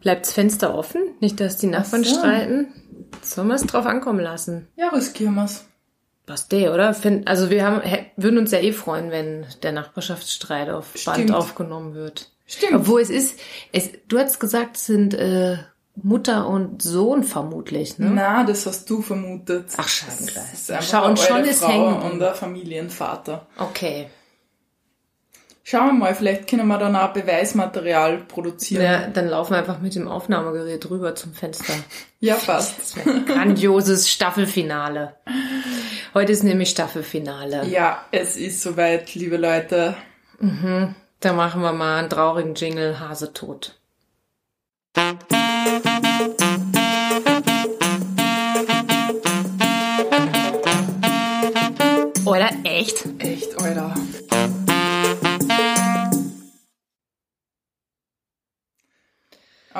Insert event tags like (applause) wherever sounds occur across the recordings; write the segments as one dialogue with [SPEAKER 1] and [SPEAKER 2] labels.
[SPEAKER 1] Bleibt's Fenster offen? Nicht, dass die Nachbarn
[SPEAKER 2] so.
[SPEAKER 1] streiten? Sollen wir es drauf ankommen lassen?
[SPEAKER 2] Ja, riskieren wir's.
[SPEAKER 1] Was der, oder? Also wir haben, würden uns ja eh freuen, wenn der Nachbarschaftsstreit auf Band
[SPEAKER 2] Stimmt.
[SPEAKER 1] aufgenommen wird.
[SPEAKER 2] Stimmt.
[SPEAKER 1] Obwohl es ist, es, du hast gesagt, es sind äh, Mutter und Sohn vermutlich, ne?
[SPEAKER 2] Na, das hast du vermutet.
[SPEAKER 1] Ach,
[SPEAKER 2] einfach
[SPEAKER 1] Schau, und schon ist
[SPEAKER 2] Frau
[SPEAKER 1] hängen
[SPEAKER 2] und der Familienvater.
[SPEAKER 1] Okay.
[SPEAKER 2] Schauen wir mal, vielleicht können wir dann auch Beweismaterial produzieren.
[SPEAKER 1] Ja, dann laufen wir einfach mit dem Aufnahmegerät rüber zum Fenster. (laughs)
[SPEAKER 2] Ja, passt.
[SPEAKER 1] Das wäre ein grandioses Staffelfinale. Heute ist nämlich Staffelfinale.
[SPEAKER 2] Ja, es ist soweit, liebe Leute.
[SPEAKER 1] Da machen wir mal einen traurigen Jingle, Hase tot. Oder echt?
[SPEAKER 2] Echt, Alter.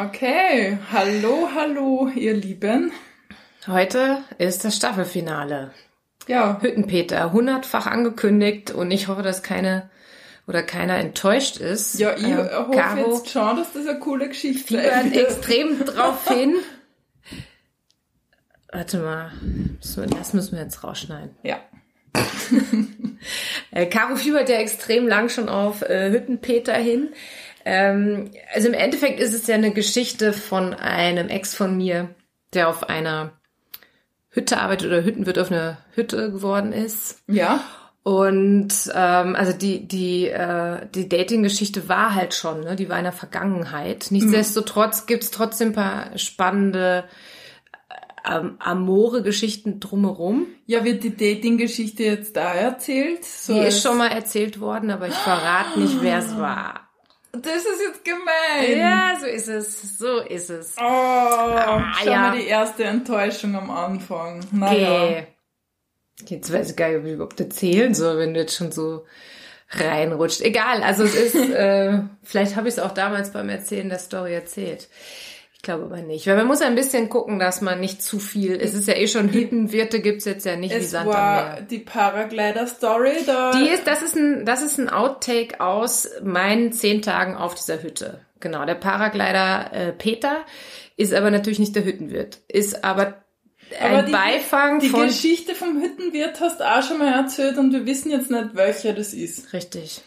[SPEAKER 2] Okay, hallo, hallo, ihr Lieben.
[SPEAKER 1] Heute ist das Staffelfinale.
[SPEAKER 2] Ja,
[SPEAKER 1] Hüttenpeter, hundertfach angekündigt und ich hoffe, dass keine oder keiner enttäuscht ist.
[SPEAKER 2] ja, ich
[SPEAKER 1] Ähm,
[SPEAKER 2] hoffe
[SPEAKER 1] Caro
[SPEAKER 2] jetzt schon, dass das eine coole Geschichte wird.
[SPEAKER 1] extrem (laughs) drauf hin. Warte mal, das müssen wir jetzt rausschneiden.
[SPEAKER 2] Ja, (laughs)
[SPEAKER 1] Äh, Caro fiebert ja extrem lang schon auf äh, Hüttenpeter hin. Ähm, also im Endeffekt ist es ja eine Geschichte von einem Ex von mir, der auf einer Hütte arbeitet oder Hüttenwirt auf einer Hütte geworden ist.
[SPEAKER 2] ja,
[SPEAKER 1] Und ähm, also die die äh, die Dating-Geschichte war halt schon, ne? Die war in der Vergangenheit. Nichtsdestotrotz gibt's trotzdem ein paar spannende ähm, amore Geschichten drumherum.
[SPEAKER 2] ja, wird die Dating-Geschichte jetzt da erzählt? So
[SPEAKER 1] Die ist schon mal erzählt worden, aber ich verrate nicht, wer es war.
[SPEAKER 2] Das ist jetzt gemein.
[SPEAKER 1] Ja, so ist es. So ist es.
[SPEAKER 2] Oh, schau
[SPEAKER 1] ja.
[SPEAKER 2] mal die erste Enttäuschung am Anfang. Naja.
[SPEAKER 1] Okay. Jetzt weiß ich gar nicht, ob ich überhaupt erzählen soll, wenn du jetzt schon so reinrutscht. Egal, also es ist, (laughs) äh, vielleicht habe ich es auch damals beim Erzählen der Story erzählt. Ich glaube aber nicht. Weil man muss ein bisschen gucken, dass man nicht zu viel. Es ist ja eh schon Hüttenwirte gibt's jetzt ja nicht wie
[SPEAKER 2] Es
[SPEAKER 1] Sand am
[SPEAKER 2] war
[SPEAKER 1] Meer.
[SPEAKER 2] die Paraglider-Story, da...
[SPEAKER 1] Die ist, das ist ein, das ist ein Outtake aus meinen zehn Tagen auf dieser Hütte. Genau, der Paraglider äh, Peter ist aber natürlich nicht der Hüttenwirt, ist aber ein
[SPEAKER 2] Aber die-
[SPEAKER 1] Beifang
[SPEAKER 2] Die
[SPEAKER 1] von
[SPEAKER 2] Geschichte vom Hüttenwirt hast du auch schon mal erzählt und wir wissen jetzt nicht, welcher das ist.
[SPEAKER 1] richtig.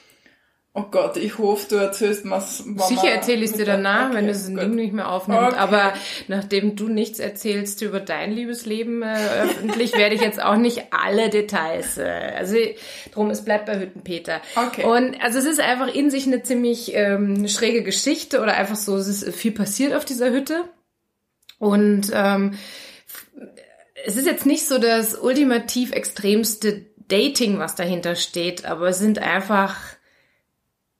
[SPEAKER 2] Oh Gott, ich hoffe, du erzählst was.
[SPEAKER 1] Sicher erzähle ich dir danach, wenn es nicht mehr aufnimmt.
[SPEAKER 2] Okay.
[SPEAKER 1] Aber nachdem du nichts erzählst über dein Liebesleben äh, öffentlich, werde ich jetzt auch nicht alle Details. Äh, also drum, es bleibt bei Hüttenpeter.
[SPEAKER 2] Okay.
[SPEAKER 1] Und also es ist einfach in sich eine ziemlich ähm, schräge Geschichte oder einfach so, es ist viel passiert auf dieser Hütte. Und ähm, es ist jetzt nicht so das ultimativ extremste Dating, was dahinter steht, aber es sind einfach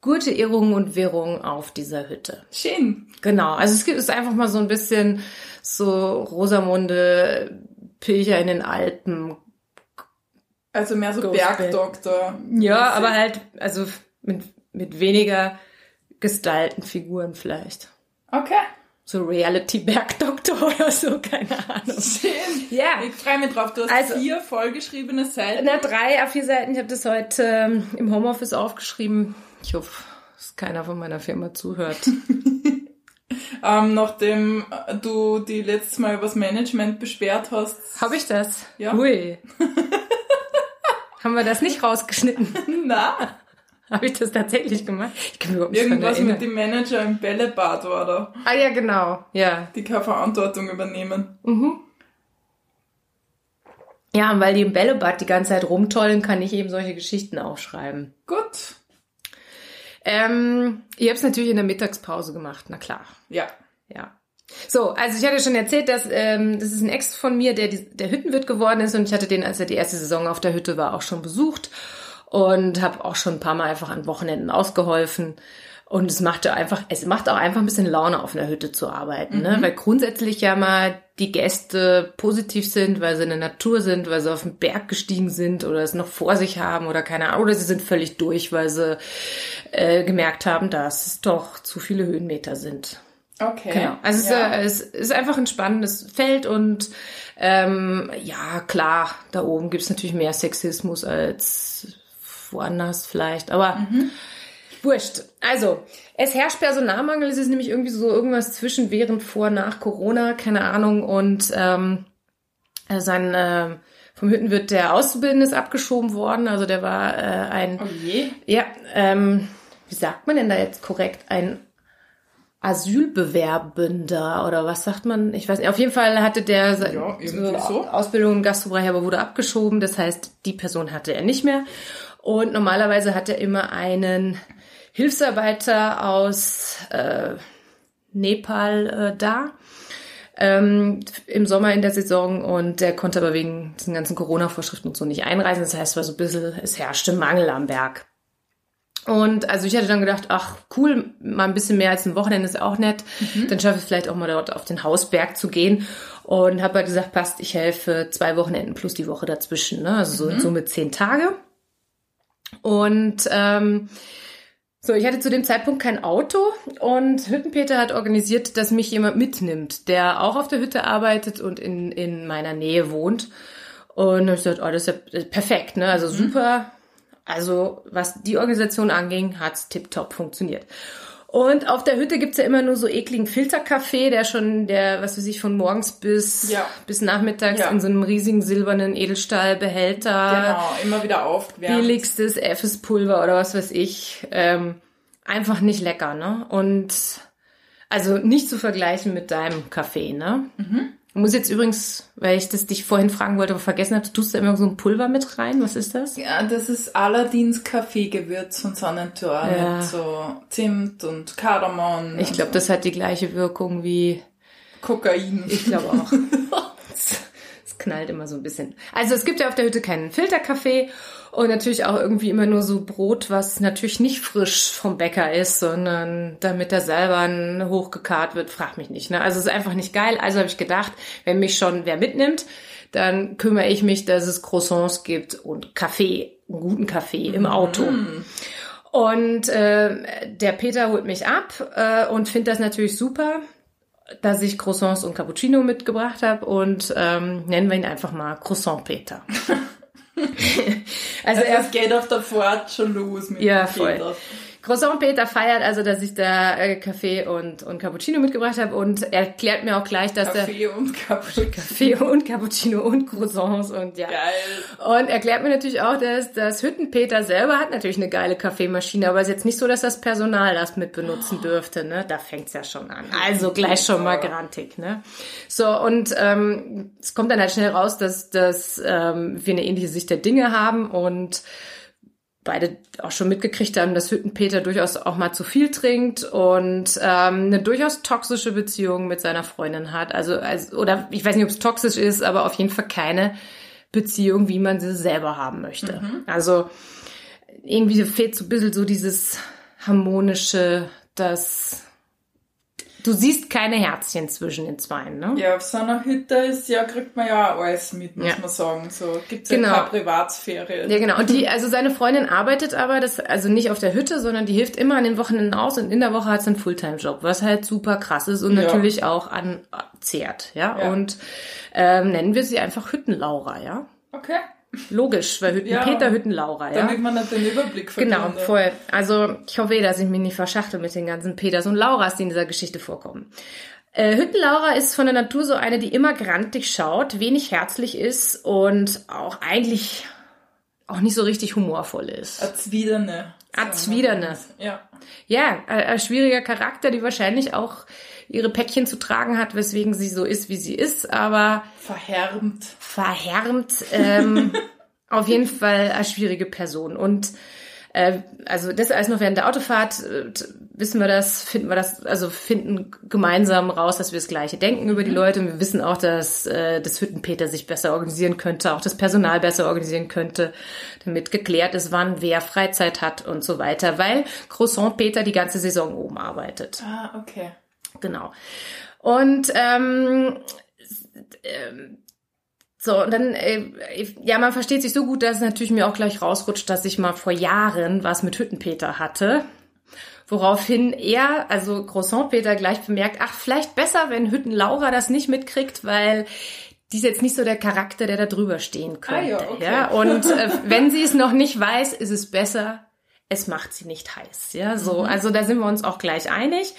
[SPEAKER 1] gute Irrungen und Wirrungen auf dieser Hütte.
[SPEAKER 2] Schön.
[SPEAKER 1] Genau, also es gibt es einfach mal so ein bisschen so Rosamunde Pilcher in den Alpen.
[SPEAKER 2] Also mehr so. Bergdoktor.
[SPEAKER 1] Ja, aber halt, also mit, mit weniger gestylten Figuren vielleicht.
[SPEAKER 2] Okay.
[SPEAKER 1] So Reality-Bergdoktor (laughs) oder so, keine Ahnung.
[SPEAKER 2] Schön.
[SPEAKER 1] Ja.
[SPEAKER 2] Ich freue mich drauf. Du hast
[SPEAKER 1] Also-
[SPEAKER 2] vier vollgeschriebene Seiten.
[SPEAKER 1] Na, drei A4 Seiten. Ich habe das heute ähm, im Homeoffice aufgeschrieben. Ich hoffe, dass keiner von meiner Firma zuhört. (laughs)
[SPEAKER 2] Ähm, nachdem du die letztes Mal übers Management beschwert hast.
[SPEAKER 1] Habe ich das?
[SPEAKER 2] Ja.
[SPEAKER 1] Ui. (laughs) Haben wir das nicht rausgeschnitten? (laughs)
[SPEAKER 2] Na,
[SPEAKER 1] Habe ich das tatsächlich gemacht? Ich kann mich überhaupt nicht
[SPEAKER 2] irgendwas mit dem Manager im Bällebad war da,
[SPEAKER 1] Ah ja, genau. Ja.
[SPEAKER 2] die keine Verantwortung übernehmen.
[SPEAKER 1] Ja, und weil die im Bällebad die ganze Zeit rumtollen, kann ich eben solche Geschichten aufschreiben.
[SPEAKER 2] Gut.
[SPEAKER 1] Ähm, ihr habt es natürlich in der Mittagspause gemacht, na klar.
[SPEAKER 2] Ja.
[SPEAKER 1] Ja. So, also ich hatte schon erzählt, dass ähm, das ist ein Ex von mir, der die, der Hüttenwirt geworden ist und ich hatte den, als er die erste Saison auf der Hütte war, auch schon besucht und habe auch schon ein paar Mal einfach an Wochenenden ausgeholfen. Und es machte einfach, es macht auch einfach ein bisschen Laune, auf einer Hütte zu arbeiten, ne? Weil grundsätzlich ja mal die Gäste positiv sind, weil sie in der Natur sind, weil sie auf den Berg gestiegen sind oder es noch vor sich haben oder keine Ahnung, oder sie sind völlig durch, weil sie äh, gemerkt haben, dass es doch zu viele Höhenmeter sind.
[SPEAKER 2] Okay.
[SPEAKER 1] Genau. Also
[SPEAKER 2] ja.
[SPEAKER 1] es, äh, es ist einfach ein spannendes Feld und ähm, ja, klar, da oben gibt's natürlich mehr Sexismus als woanders vielleicht. Aber Wurscht. Also, es herrscht Personalmangel. Es ist nämlich irgendwie so irgendwas zwischen während, vor, nach Corona, keine Ahnung. Und ähm, sein äh, vom Hüttenwirt der Auszubildende ist abgeschoben worden. Also der war äh, ein...
[SPEAKER 2] Oh je.
[SPEAKER 1] Ja, ähm, wie sagt man denn da jetzt korrekt? Ein Asylbewerbender oder was sagt man? Ich weiß nicht. Auf jeden Fall hatte der seine
[SPEAKER 2] Ja, so.
[SPEAKER 1] Ausbildung im Gastrobereich, aber wurde abgeschoben. Das heißt, die Person hatte er nicht mehr. Und normalerweise hat er immer einen Hilfsarbeiter aus äh, Nepal äh, da ähm, im Sommer in der Saison und der konnte aber wegen diesen ganzen Corona-Vorschriften und so nicht einreisen. Das heißt, es war so ein bisschen, es herrschte Mangel am Berg. Und also ich hatte dann gedacht, ach cool, mal ein bisschen mehr als ein Wochenende ist auch nett. Dann schaffe ich vielleicht auch mal dort auf den Hausberg zu gehen. Und habe halt gesagt, passt, ich helfe zwei Wochenenden plus die Woche dazwischen. Ne? Also so in Summe zehn Tage. Und ähm, so, ich hatte zu dem Zeitpunkt kein Auto und Hüttenpeter hat organisiert, dass mich jemand mitnimmt, der auch auf der Hütte arbeitet und in, in meiner Nähe wohnt. Und ich gesagt, oh, das ist ja perfekt, ne? Also super. Also, was die Organisation anging, hat's tipptopp funktioniert. Und auf der Hütte gibt's ja immer nur so ekligen Filterkaffee, der schon, der, was weiß ich, von morgens bis,
[SPEAKER 2] Ja.
[SPEAKER 1] bis nachmittags
[SPEAKER 2] Ja.
[SPEAKER 1] in so einem riesigen silbernen Edelstahlbehälter
[SPEAKER 2] Genau, immer wieder aufgewärmt.
[SPEAKER 1] billigstes Effes-Pulver oder was weiß ich. Ähm, einfach nicht lecker, ne? Und also nicht zu vergleichen mit deinem Kaffee, ne? Ich muss jetzt übrigens, weil ich das dich vorhin fragen wollte, aber vergessen habe, tust du immer so ein Pulver mit rein? Was ist das?
[SPEAKER 2] Ja, das ist Aladins Kaffeegewürz von Sonnentor
[SPEAKER 1] Ja.
[SPEAKER 2] mit so Zimt und Kardamom
[SPEAKER 1] Ich glaube, das hat die gleiche Wirkung wie,
[SPEAKER 2] Kokain.
[SPEAKER 1] ich glaube auch. (laughs) Knallt immer so ein bisschen. Also es gibt ja auf der Hütte keinen Filterkaffee und natürlich auch irgendwie immer nur so Brot, was natürlich nicht frisch vom Bäcker ist, sondern damit er selber hochgekarrt wird, frag mich nicht. Ne? Also es ist einfach nicht geil. Also habe ich gedacht, wenn mich schon wer mitnimmt, dann kümmere ich mich, dass es Croissants gibt und Kaffee, einen guten Kaffee im Auto. Und äh, der Peter holt mich ab äh, und findet das natürlich super, dass ich Croissants und Cappuccino mitgebracht habe und ähm, nennen wir ihn einfach mal Croissant Peter. (laughs) (laughs) also
[SPEAKER 2] Also
[SPEAKER 1] er
[SPEAKER 2] es geht auf der Fahrt schon los mit
[SPEAKER 1] Ja, voll.
[SPEAKER 2] Peter.
[SPEAKER 1] Croissant Peter feiert also, dass ich da äh, Kaffee und, und Cappuccino mitgebracht habe und er erklärt mir auch gleich, dass der
[SPEAKER 2] Kaffee und Cappuccino. (laughs)
[SPEAKER 1] Kaffee und Cappuccino und Croissants und ja.
[SPEAKER 2] Geil.
[SPEAKER 1] Und erklärt mir natürlich auch, dass das Hüttenpeter selber hat natürlich eine geile Kaffeemaschine, aber es ist jetzt nicht so, dass das Personal das mit benutzen dürfte, ne? Da fängt's ja schon an. Also gleich schon mal grantig, ne? So, und ähm, es kommt dann halt schnell raus, dass, dass ähm, wir eine ähnliche Sicht der Dinge haben und beide auch schon mitgekriegt haben, dass Hüttenpeter durchaus auch mal zu viel trinkt und ähm, eine durchaus toxische Beziehung mit seiner Freundin hat. Also, also oder ich weiß nicht, ob es toxisch ist, aber auf jeden Fall keine Beziehung, wie man sie selber haben möchte. Also irgendwie fehlt so ein bisschen so dieses harmonische, das du siehst keine Herzchen zwischen den Zweien, ne?
[SPEAKER 2] Ja, auf so einer Hütte ist ja, kriegt man ja auch alles mit, muss
[SPEAKER 1] Ja.
[SPEAKER 2] man sagen. So gibt's
[SPEAKER 1] Genau.
[SPEAKER 2] ja keine Privatsphäre.
[SPEAKER 1] Ja, genau. Und die, (laughs) also seine Freundin arbeitet aber, das, also nicht auf der Hütte, sondern die hilft immer an den Wochenenden aus und in der Woche hat sie einen Fulltime-Job, was halt super krass ist und
[SPEAKER 2] Ja.
[SPEAKER 1] natürlich auch anzehrt, ja.
[SPEAKER 2] Ja.
[SPEAKER 1] Und ähm, nennen wir sie einfach Hüttenlaura, ja.
[SPEAKER 2] Okay.
[SPEAKER 1] Logisch, weil Hütten,
[SPEAKER 2] Ja.
[SPEAKER 1] Peter Hüttenlaura, ja.
[SPEAKER 2] Damit man nicht den Überblick verliert.
[SPEAKER 1] Genau, voll. Also ich hoffe eh, dass ich mich nicht verschachtel mit den ganzen Peters und Lauras, die in dieser Geschichte vorkommen. Äh, Hüttenlaura ist von der Natur so eine, die immer grantig schaut, wenig herzlich ist und auch eigentlich auch nicht so richtig humorvoll ist.
[SPEAKER 2] Azwiderne.
[SPEAKER 1] Azwiderne.
[SPEAKER 2] Ja.
[SPEAKER 1] Ja, ein schwieriger Charakter, die wahrscheinlich auch ihre Päckchen zu tragen hat, weswegen sie so ist, wie sie ist, aber
[SPEAKER 2] Verhärmt.
[SPEAKER 1] verhärmt. Ähm, (laughs) auf jeden Fall eine schwierige Person. Und äh, also das alles noch während der Autofahrt äh, wissen wir das, finden wir das, also finden gemeinsam raus, dass wir das Gleiche denken über die Leute. Und wir wissen auch, dass äh, das Hüttenpeter sich besser organisieren könnte, auch das Personal besser organisieren könnte, damit geklärt ist, wann wer Freizeit hat und so weiter, weil Croissant Peter die ganze Saison oben arbeitet.
[SPEAKER 2] Ah, okay.
[SPEAKER 1] Genau. Und ähm, ähm, so, und dann, äh, ja, man versteht sich so gut, dass es natürlich mir auch gleich rausrutscht, dass ich mal vor Jahren was mit Hüttenpeter hatte. Woraufhin er, also Croissant Peter, gleich bemerkt, ach, vielleicht besser, wenn Hütten Laura das nicht mitkriegt, weil die ist jetzt nicht so der Charakter, der da drüber stehen könnte.
[SPEAKER 2] Ah ja, okay.
[SPEAKER 1] ja? Und äh, wenn sie es noch nicht weiß, ist es besser, es macht sie nicht heiß. Ja, so, also da sind wir uns auch gleich einig.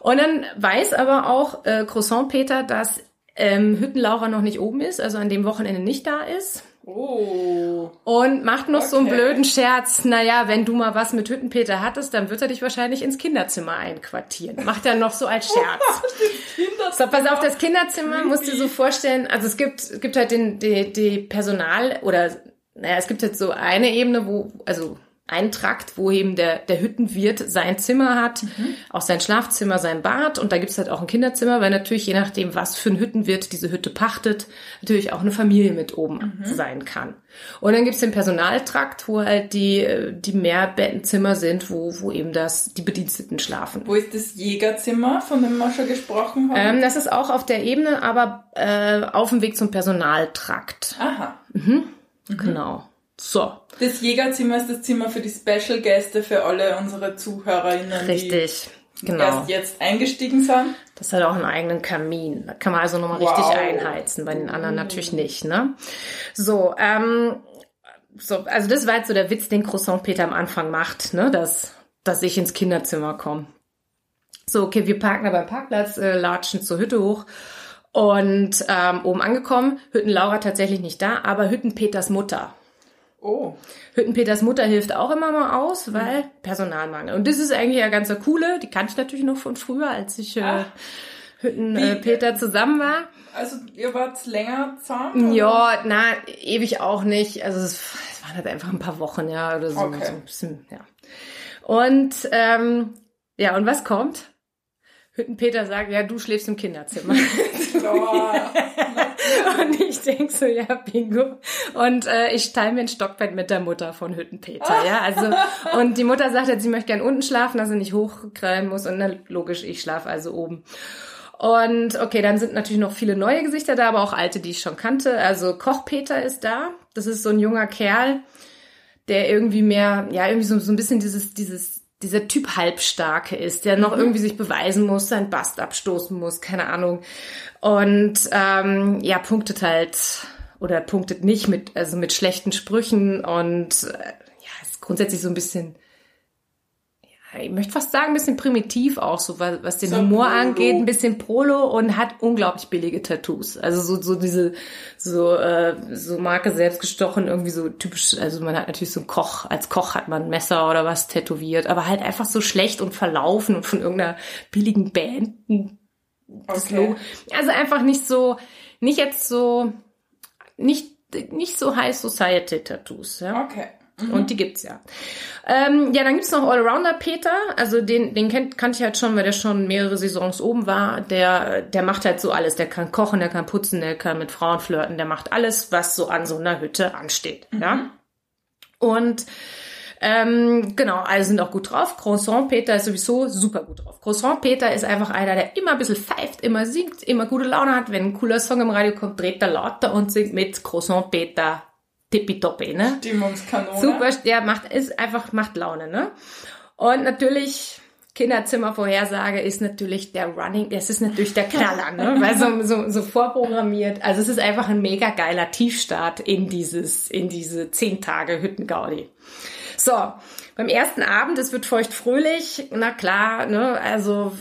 [SPEAKER 1] Und dann weiß aber auch äh, Croissant Peter, dass ähm, Hüttenlaura noch nicht oben ist, also an dem Wochenende nicht da ist.
[SPEAKER 2] Oh.
[SPEAKER 1] Und macht noch so einen
[SPEAKER 2] Okay.
[SPEAKER 1] blöden Scherz. Naja, wenn du mal was mit Hüttenpeter hattest, dann wird er dich wahrscheinlich ins Kinderzimmer einquartieren. Macht er noch so als Scherz. (laughs)
[SPEAKER 2] Kinder.
[SPEAKER 1] So, pass auf, das Kinderzimmer musst du dir so
[SPEAKER 2] Creepy.
[SPEAKER 1] vorstellen. Also es gibt, es gibt halt den, die, die Personal oder, naja, es gibt jetzt so eine Ebene, wo, also einen Trakt, wo eben der, der Hüttenwirt sein Zimmer hat, auch sein Schlafzimmer, sein Bad und da gibt's halt auch ein Kinderzimmer, weil natürlich je nachdem, was für ein Hüttenwirt diese Hütte pachtet, natürlich auch eine Familie mit oben sein kann. Und dann gibt's den Personaltrakt, wo halt die, die Mehrbettenzimmer sind, wo, wo eben das, die Bediensteten schlafen.
[SPEAKER 2] Wo ist das Jägerzimmer, von dem wir schon gesprochen haben?
[SPEAKER 1] Ähm, das ist auch auf der Ebene, aber äh, auf dem Weg zum Personaltrakt.
[SPEAKER 2] Aha.
[SPEAKER 1] Genau. So,
[SPEAKER 2] Das Jägerzimmer ist das Zimmer für die Special-Gäste, für alle unsere ZuhörerInnen,
[SPEAKER 1] richtig.
[SPEAKER 2] die
[SPEAKER 1] Genau.
[SPEAKER 2] erst jetzt eingestiegen sind.
[SPEAKER 1] Das hat auch einen eigenen Kamin. Da kann man also nochmal
[SPEAKER 2] Wow.
[SPEAKER 1] richtig einheizen, bei den anderen natürlich nicht, ne? So, ähm, so, also das war jetzt so der Witz, den Croissant Peter am Anfang macht, ne? Dass, dass ich ins Kinderzimmer komme. So, okay, wir parken da beim Parkplatz, äh, latschen zur Hütte hoch und ähm, oben angekommen, Hütten Laura tatsächlich nicht da, aber Hütten Peters Mutter.
[SPEAKER 2] Oh.
[SPEAKER 1] Hüttenpeters Mutter hilft auch immer mal aus, weil Personalmangel. Und das ist eigentlich ja ganz der coole, die kannte ich natürlich noch von früher, als ich äh. Hüttenpeter äh, zusammen war.
[SPEAKER 2] Also ihr wart länger zusammen?
[SPEAKER 1] Ja, na, ewig auch nicht. Also es, es waren halt einfach ein paar Wochen, ja, oder so,
[SPEAKER 2] Okay.
[SPEAKER 1] so ein bisschen, ja. Und ähm, ja, und was kommt? Hüttenpeter sagt, ja, du schläfst im Kinderzimmer. (laughs) Und ich denk so, ja, bingo. Und äh, ich teile mir ein Stockbett mit der Mutter von Hüttenpeter, ja. Also, und die Mutter sagt jetzt, sie möchte gern unten schlafen, dass sie nicht hochkrallen muss. Und dann logisch, ich schlafe also oben. Und okay, dann sind natürlich noch viele neue Gesichter da, aber auch alte, die ich schon kannte. Also Koch Peter ist da. Das ist so ein junger Kerl, der irgendwie mehr, ja, irgendwie so, so ein bisschen dieses, dieses, dieser Typ Halbstarke ist, der noch irgendwie sich beweisen muss, seinen Bast abstoßen muss, keine Ahnung. Und ähm, ja, punktet halt oder punktet nicht mit, also mit schlechten Sprüchen und äh, ja, ist grundsätzlich so ein bisschen, ich möchte fast sagen, ein bisschen primitiv auch, so was, was den
[SPEAKER 2] So
[SPEAKER 1] Humor
[SPEAKER 2] Prolo.
[SPEAKER 1] angeht, ein bisschen Prolo und hat unglaublich billige Tattoos. Also so, so diese, so, äh, so Marke selbst gestochen, irgendwie so typisch, also man hat natürlich so einen Koch, als Koch hat man ein Messer oder was tätowiert, aber halt einfach so schlecht und verlaufen und von irgendeiner billigen Band
[SPEAKER 2] Okay.
[SPEAKER 1] Also einfach nicht so, nicht jetzt so, nicht, nicht so High Society Tattoos, ja.
[SPEAKER 2] Okay.
[SPEAKER 1] Und die gibt's ja. Ähm, ja, dann gibt's noch Allrounder Peter. Also den, den kennt, kannte ich halt schon, weil der schon mehrere Saisons oben war. Der, der macht halt so alles. Der kann kochen, der kann putzen, der kann mit Frauen flirten, der macht alles, was so an so einer Hütte ansteht. Ja. Und ähm, genau, alle sind auch gut drauf. Croissant Peter ist sowieso super gut drauf. Croissant Peter ist einfach einer, der immer ein bisschen pfeift, immer singt, immer gute Laune hat. Wenn ein cooler Song im Radio kommt, dreht er lauter und singt mit Croissant Peter tippitoppi, ne?
[SPEAKER 2] Stimmungskanone.
[SPEAKER 1] Super, der macht, ist einfach, macht Laune, ne? Und natürlich, Kinderzimmervorhersage ist natürlich der Running, das ist natürlich der Knaller, ne? (laughs) Weil so, so, so vorprogrammiert. Also es ist einfach ein mega geiler Tiefstart in dieses, in diese zehn Tage Hüttengaudi. So, beim ersten Abend, es wird feucht fröhlich, na klar, ne? Also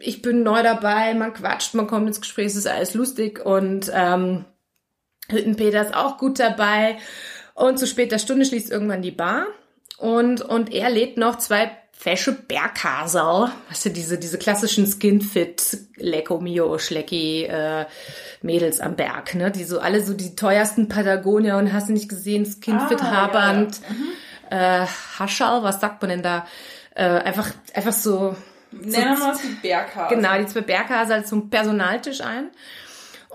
[SPEAKER 1] ich bin neu dabei, man quatscht, man kommt ins Gespräch, es ist alles lustig und ähm, Hüttenpeter ist auch gut dabei. Und zu später Stunde schließt irgendwann die Bar. Und, und er lädt noch zwei fesche Berghasel, weißt du, diese, diese klassischen Skinfit, Lecco Mio, Schlecki, äh, Mädels am Berg, ne, die so alle so die teuersten Patagonia und hast du nicht gesehen, Skinfit
[SPEAKER 2] Ah,
[SPEAKER 1] Haarband, äh, Haschal, was sagt man denn da? Äh, einfach, einfach so,
[SPEAKER 2] Nennen wir es die Berghase.
[SPEAKER 1] Genau, die zwei Berghasel zum Personaltisch ein.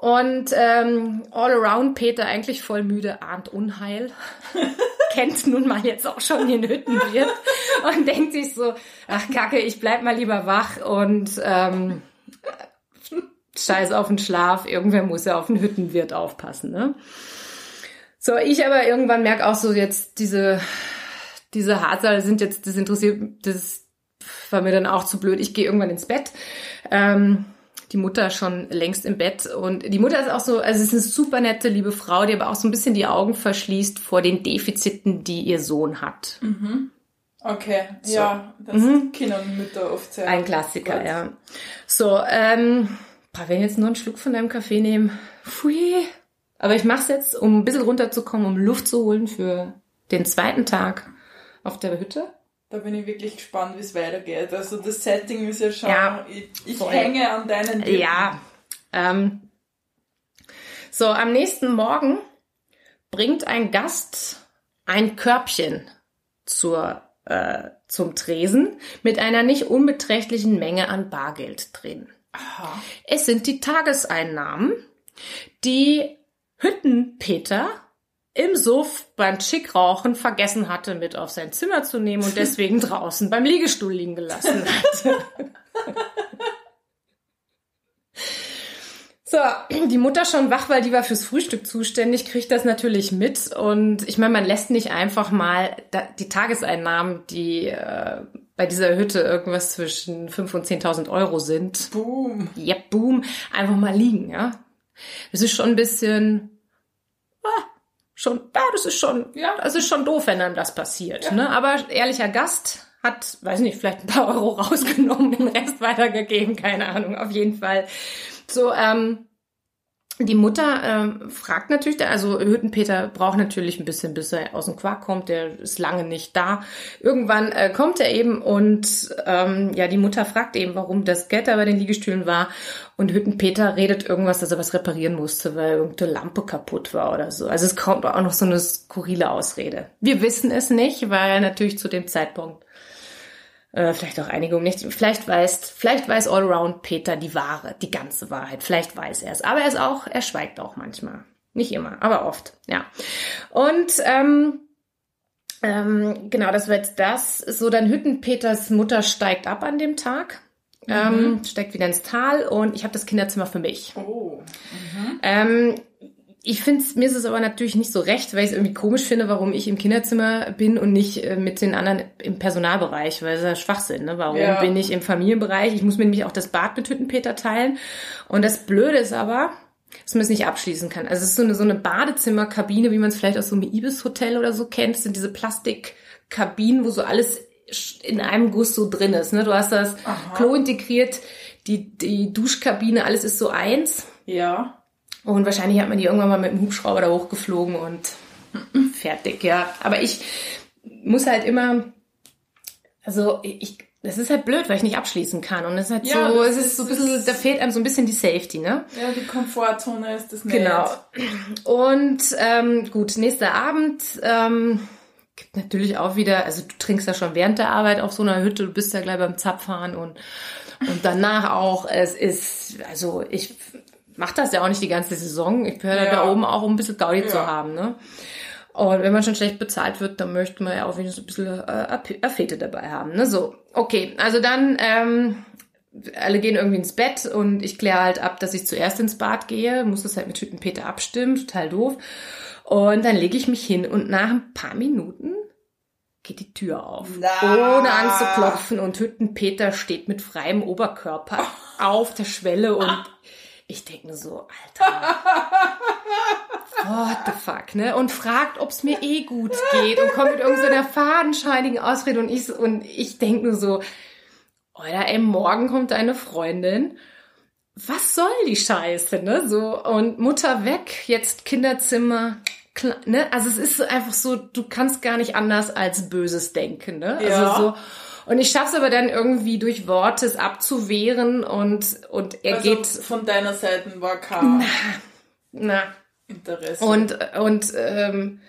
[SPEAKER 1] Und ähm, all around Peter eigentlich voll müde, ahnt Unheil. (laughs) Kennt nun mal jetzt auch schon den Hüttenwirt und denkt sich so, ach Kacke, ich bleib mal lieber wach und ähm, scheiß auf den Schlaf, irgendwer muss ja auf den Hüttenwirt aufpassen. Ne? So, ich aber irgendwann merke auch so jetzt diese, diese Hasel sind jetzt, das interessiert, das war mir dann auch zu blöd. Ich gehe irgendwann ins Bett. Ähm, die Mutter schon längst im Bett. Und die Mutter ist auch so, also es ist eine super nette, liebe Frau, die aber auch so ein bisschen die Augen verschließt vor den Defiziten, die ihr Sohn hat.
[SPEAKER 2] Okay, so. ja, das mhm. Kinder und Mütter oft sehr.
[SPEAKER 1] Ein Klassiker, gut. ja. So, ähm, wenn ich jetzt nur einen Schluck von deinem Kaffee nehme, pfui. Aber ich mache es jetzt, um ein bisschen runterzukommen, um Luft zu holen für den zweiten Tag auf der Hütte.
[SPEAKER 2] Da bin ich wirklich gespannt, wie es weitergeht. Also das Setting ist ja schon, ja, ich, ich hänge an deinen
[SPEAKER 1] Lippen. Ja. Ähm, so, am nächsten Morgen bringt ein Gast ein Körbchen zur, äh, zum Tresen mit einer nicht unbeträchtlichen Menge an Bargeld drin. Aha. Es sind die Tageseinnahmen, die Hüttenpeter im Suff beim Chickrauchen vergessen hatte, mit auf sein Zimmer zu nehmen und deswegen (laughs) draußen beim Liegestuhl liegen gelassen hatte. (laughs) So, die Mutter schon wach, weil die war fürs Frühstück zuständig, kriegt das natürlich mit. Und ich meine, man lässt nicht einfach mal die Tageseinnahmen, die äh, bei dieser Hütte irgendwas zwischen 5.000 und 10.000 Euro sind.
[SPEAKER 2] Boom.
[SPEAKER 1] Ja, boom. Einfach mal liegen, ja. Das ist schon ein bisschen, schon, ja, das ist schon, ja, das ist schon doof, wenn einem das passiert, ja. ne. Aber ehrlicher Gast hat, weiß nicht, vielleicht ein paar Euro (laughs) rausgenommen, den Rest weitergegeben, keine Ahnung, auf jeden Fall so, ähm, die Mutter ähm, fragt natürlich, also Hüttenpeter braucht natürlich ein bisschen, bis er aus dem Quark kommt. Der ist lange nicht da. Irgendwann äh, kommt er eben und ähm, ja, die Mutter fragt eben, warum das Geld da bei den Liegestühlen war. Und Hüttenpeter redet irgendwas, dass er was reparieren musste, weil irgendeine Lampe kaputt war oder so. Also es kommt auch noch so eine skurrile Ausrede. Wir wissen es nicht, weil natürlich zu dem Zeitpunkt äh, vielleicht auch Einigung nicht. Vielleicht weiß, vielleicht weiß Allround Peter die wahre, die ganze Wahrheit. Vielleicht weiß er es. Aber er ist auch, er schweigt auch manchmal. Nicht immer, aber oft, ja. Und ähm, ähm, genau, das war jetzt das. So, dann Hüttenpeters Mutter steigt ab an dem Tag. Ähm, mhm. Ähm, steigt wieder ins Tal und ich habe das Kinderzimmer für mich.
[SPEAKER 2] Oh. Mhm.
[SPEAKER 1] Ähm, ich finde mir ist es aber natürlich nicht so recht, weil ich es irgendwie komisch finde, warum ich im Kinderzimmer bin und nicht äh, mit den anderen im Personalbereich, weil es ist ja Schwachsinn, ne? Warum ja. bin ich im Familienbereich? Ich muss mir nämlich auch das Bad mit Hüttenpeter teilen. Und das Blöde ist aber, dass man es nicht abschließen kann. Also es ist so eine, so eine Badezimmerkabine, wie man es vielleicht aus so einem Ibis-Hotel oder so kennt. Das sind diese Plastikkabinen, wo so alles in einem Guss so drin ist. Ne? Du hast das Aha. Klo integriert, die, die Duschkabine, alles ist so eins.
[SPEAKER 2] Ja.
[SPEAKER 1] Und wahrscheinlich hat man die irgendwann mal mit dem Hubschrauber da hochgeflogen und fertig, ja. Aber ich muss halt immer, also ich, das ist halt blöd, weil ich nicht abschließen kann. Und es ist halt ja, so, es ist, ist so ein bisschen, da fehlt einem so ein bisschen die Safety, ne?
[SPEAKER 2] Ja, die Komfortzone ist das nicht.
[SPEAKER 1] Genau. Und ähm, gut, nächster Abend, ähm, gibt natürlich auch wieder, also du trinkst ja schon während der Arbeit auf so einer Hütte, du bist ja gleich beim Zapfahren und und danach auch, es ist, also ich mache das ja auch nicht die ganze Saison. Ich gehöre ja. da oben auch, um ein bisschen Gaudi ja. zu haben. Ne? Und wenn man schon schlecht bezahlt wird, dann möchte man ja auch wenigstens ein bisschen äh, Affete dabei haben. Ne? So, okay, also dann, ähm, alle gehen irgendwie ins Bett und ich kläre halt ab, dass ich zuerst ins Bad gehe, muss das halt mit Hüttenpeter abstimmen, total doof. Und dann lege ich mich hin und nach ein paar Minuten geht die Tür auf, Na. ohne anzuklopfen und Hüttenpeter steht mit freiem Oberkörper (laughs) auf der Schwelle und ich denke nur so, Alter, what the fuck, ne? Und fragt, ob es mir eh gut geht und kommt mit irgendeiner so fadenscheinigen Ausrede und ich, und ich denke nur so, oder ey, morgen kommt deine Freundin. Was soll die Scheiße, ne? So, und Mutter weg, jetzt Kinderzimmer, ne? Also es ist einfach so, du kannst gar nicht anders als Böses denken, ne? Also ja. Also so, und ich schaffe es aber dann irgendwie durch Worte es abzuwehren und, und er also geht.
[SPEAKER 2] Von deiner Seite war kein
[SPEAKER 1] na, na.
[SPEAKER 2] Interesse.
[SPEAKER 1] Und, und ähm,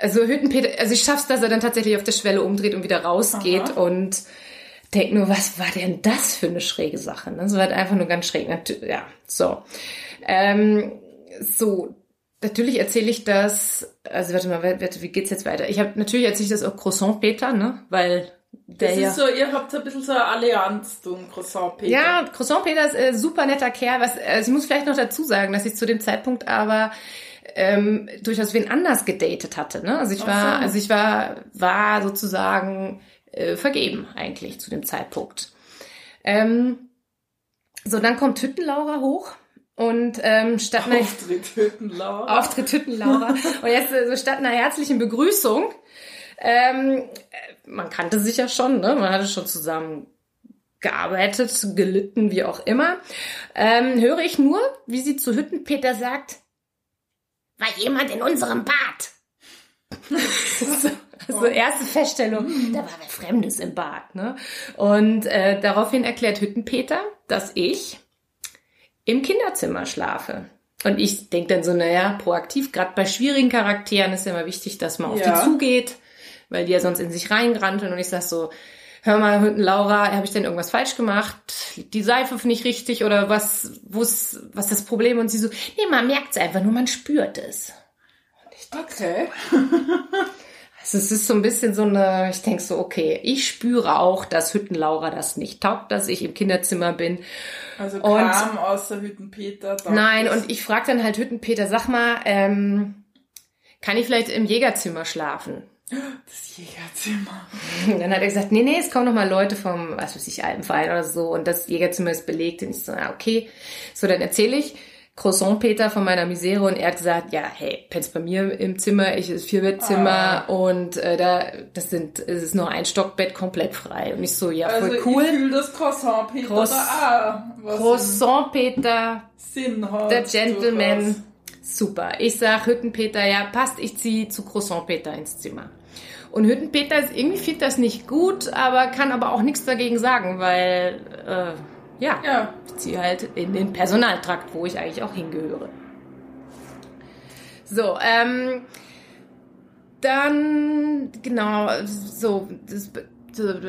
[SPEAKER 1] also Hüttenpeter, also ich schaff's, dass er dann tatsächlich auf der Schwelle umdreht und wieder rausgeht Aha. und denkt nur, was war denn das für eine schräge Sache? Ne? So halt einfach nur ganz schräg. Ja, so. Ähm, so, natürlich erzähle ich das, also warte mal, wie geht's jetzt weiter? Ich habe natürlich erzähle ich das auch Croissant Peter, ne? Weil
[SPEAKER 2] das ist so, ihr habt ein bisschen so eine Allianz, du und Croissant Peter.
[SPEAKER 1] Ja, Croissant Peter ist ein äh, super netter Kerl. Was, also ich muss vielleicht noch dazu sagen, dass ich zu dem Zeitpunkt aber ähm, durchaus wen anders gedatet hatte. Ne? Also ich war, so. also ich war, war sozusagen äh, vergeben eigentlich zu dem Zeitpunkt. Ähm, so, dann kommt Hüttenlaura hoch. Und ähm, statt
[SPEAKER 2] einer Auftritt Hüttenlaura.
[SPEAKER 1] Auftritt Hüttenlaura. (laughs) und jetzt äh, so statt einer herzlichen Begrüßung Ähm, man kannte sich ja schon, ne? man hatte schon zusammen gearbeitet, gelitten, wie auch immer. Ähm, höre ich nur, wie sie zu Hüttenpeter sagt, war jemand in unserem Bad? (laughs) so, also erste Feststellung, da war wer Fremdes im Bad. Ne? Und äh, daraufhin erklärt Hüttenpeter, dass ich im Kinderzimmer schlafe. Und ich denke dann so, naja, proaktiv, gerade bei schwierigen Charakteren ist ja immer wichtig, dass man auf
[SPEAKER 2] Ja.
[SPEAKER 1] die zugeht, weil die ja sonst in sich reingranteln. Und ich sag so, hör mal, Laura, habe ich denn irgendwas falsch gemacht? Die Seife nicht richtig oder was, wo's, was ist das Problem? Und sie so, nee, man merkt's einfach nur, man spürt es.
[SPEAKER 2] Okay. (laughs)
[SPEAKER 1] Also es ist so ein bisschen so eine, ich denke so, okay, ich spüre auch, dass Hüttenlaura das nicht taugt, dass ich im Kinderzimmer bin.
[SPEAKER 2] Also
[SPEAKER 1] Und-
[SPEAKER 2] kam außer Hüttenpeter.
[SPEAKER 1] Nein, und ich frage dann halt Hüttenpeter, sag mal, ähm, kann ich vielleicht im Jägerzimmer schlafen?
[SPEAKER 2] Das Jägerzimmer. (laughs)
[SPEAKER 1] Dann hat er gesagt, nee, nee, es kommen noch mal Leute vom, was weiß ich, Alpenverein oder so und das Jägerzimmer ist belegt. Und ich so, ja, okay. So, dann erzähle ich Croissant Peter von meiner Misere und er hat gesagt, ja, hey, pennst bei mir im Zimmer, ich ist Vierbettzimmer und äh, da, das sind, es ist nur ein Stockbett komplett frei. Und ich so, ja, voll
[SPEAKER 2] Also
[SPEAKER 1] cool.
[SPEAKER 2] ich fühle das Croissant Peter
[SPEAKER 1] Croiss-
[SPEAKER 2] da auch. Was
[SPEAKER 1] Croissant Peter,
[SPEAKER 2] Sinn hat.
[SPEAKER 1] der Gentleman. Super. Ich sag Hüttenpeter, ja, passt, ich ziehe zu Croissant Peter ins Zimmer. Und Hüttenpeter ist irgendwie findet das nicht gut, aber kann aber auch nichts dagegen sagen, weil äh, ja,
[SPEAKER 2] Ja.
[SPEAKER 1] ich ziehe halt in den Personaltrakt, wo ich eigentlich auch hingehöre. So, ähm, dann genau, so das,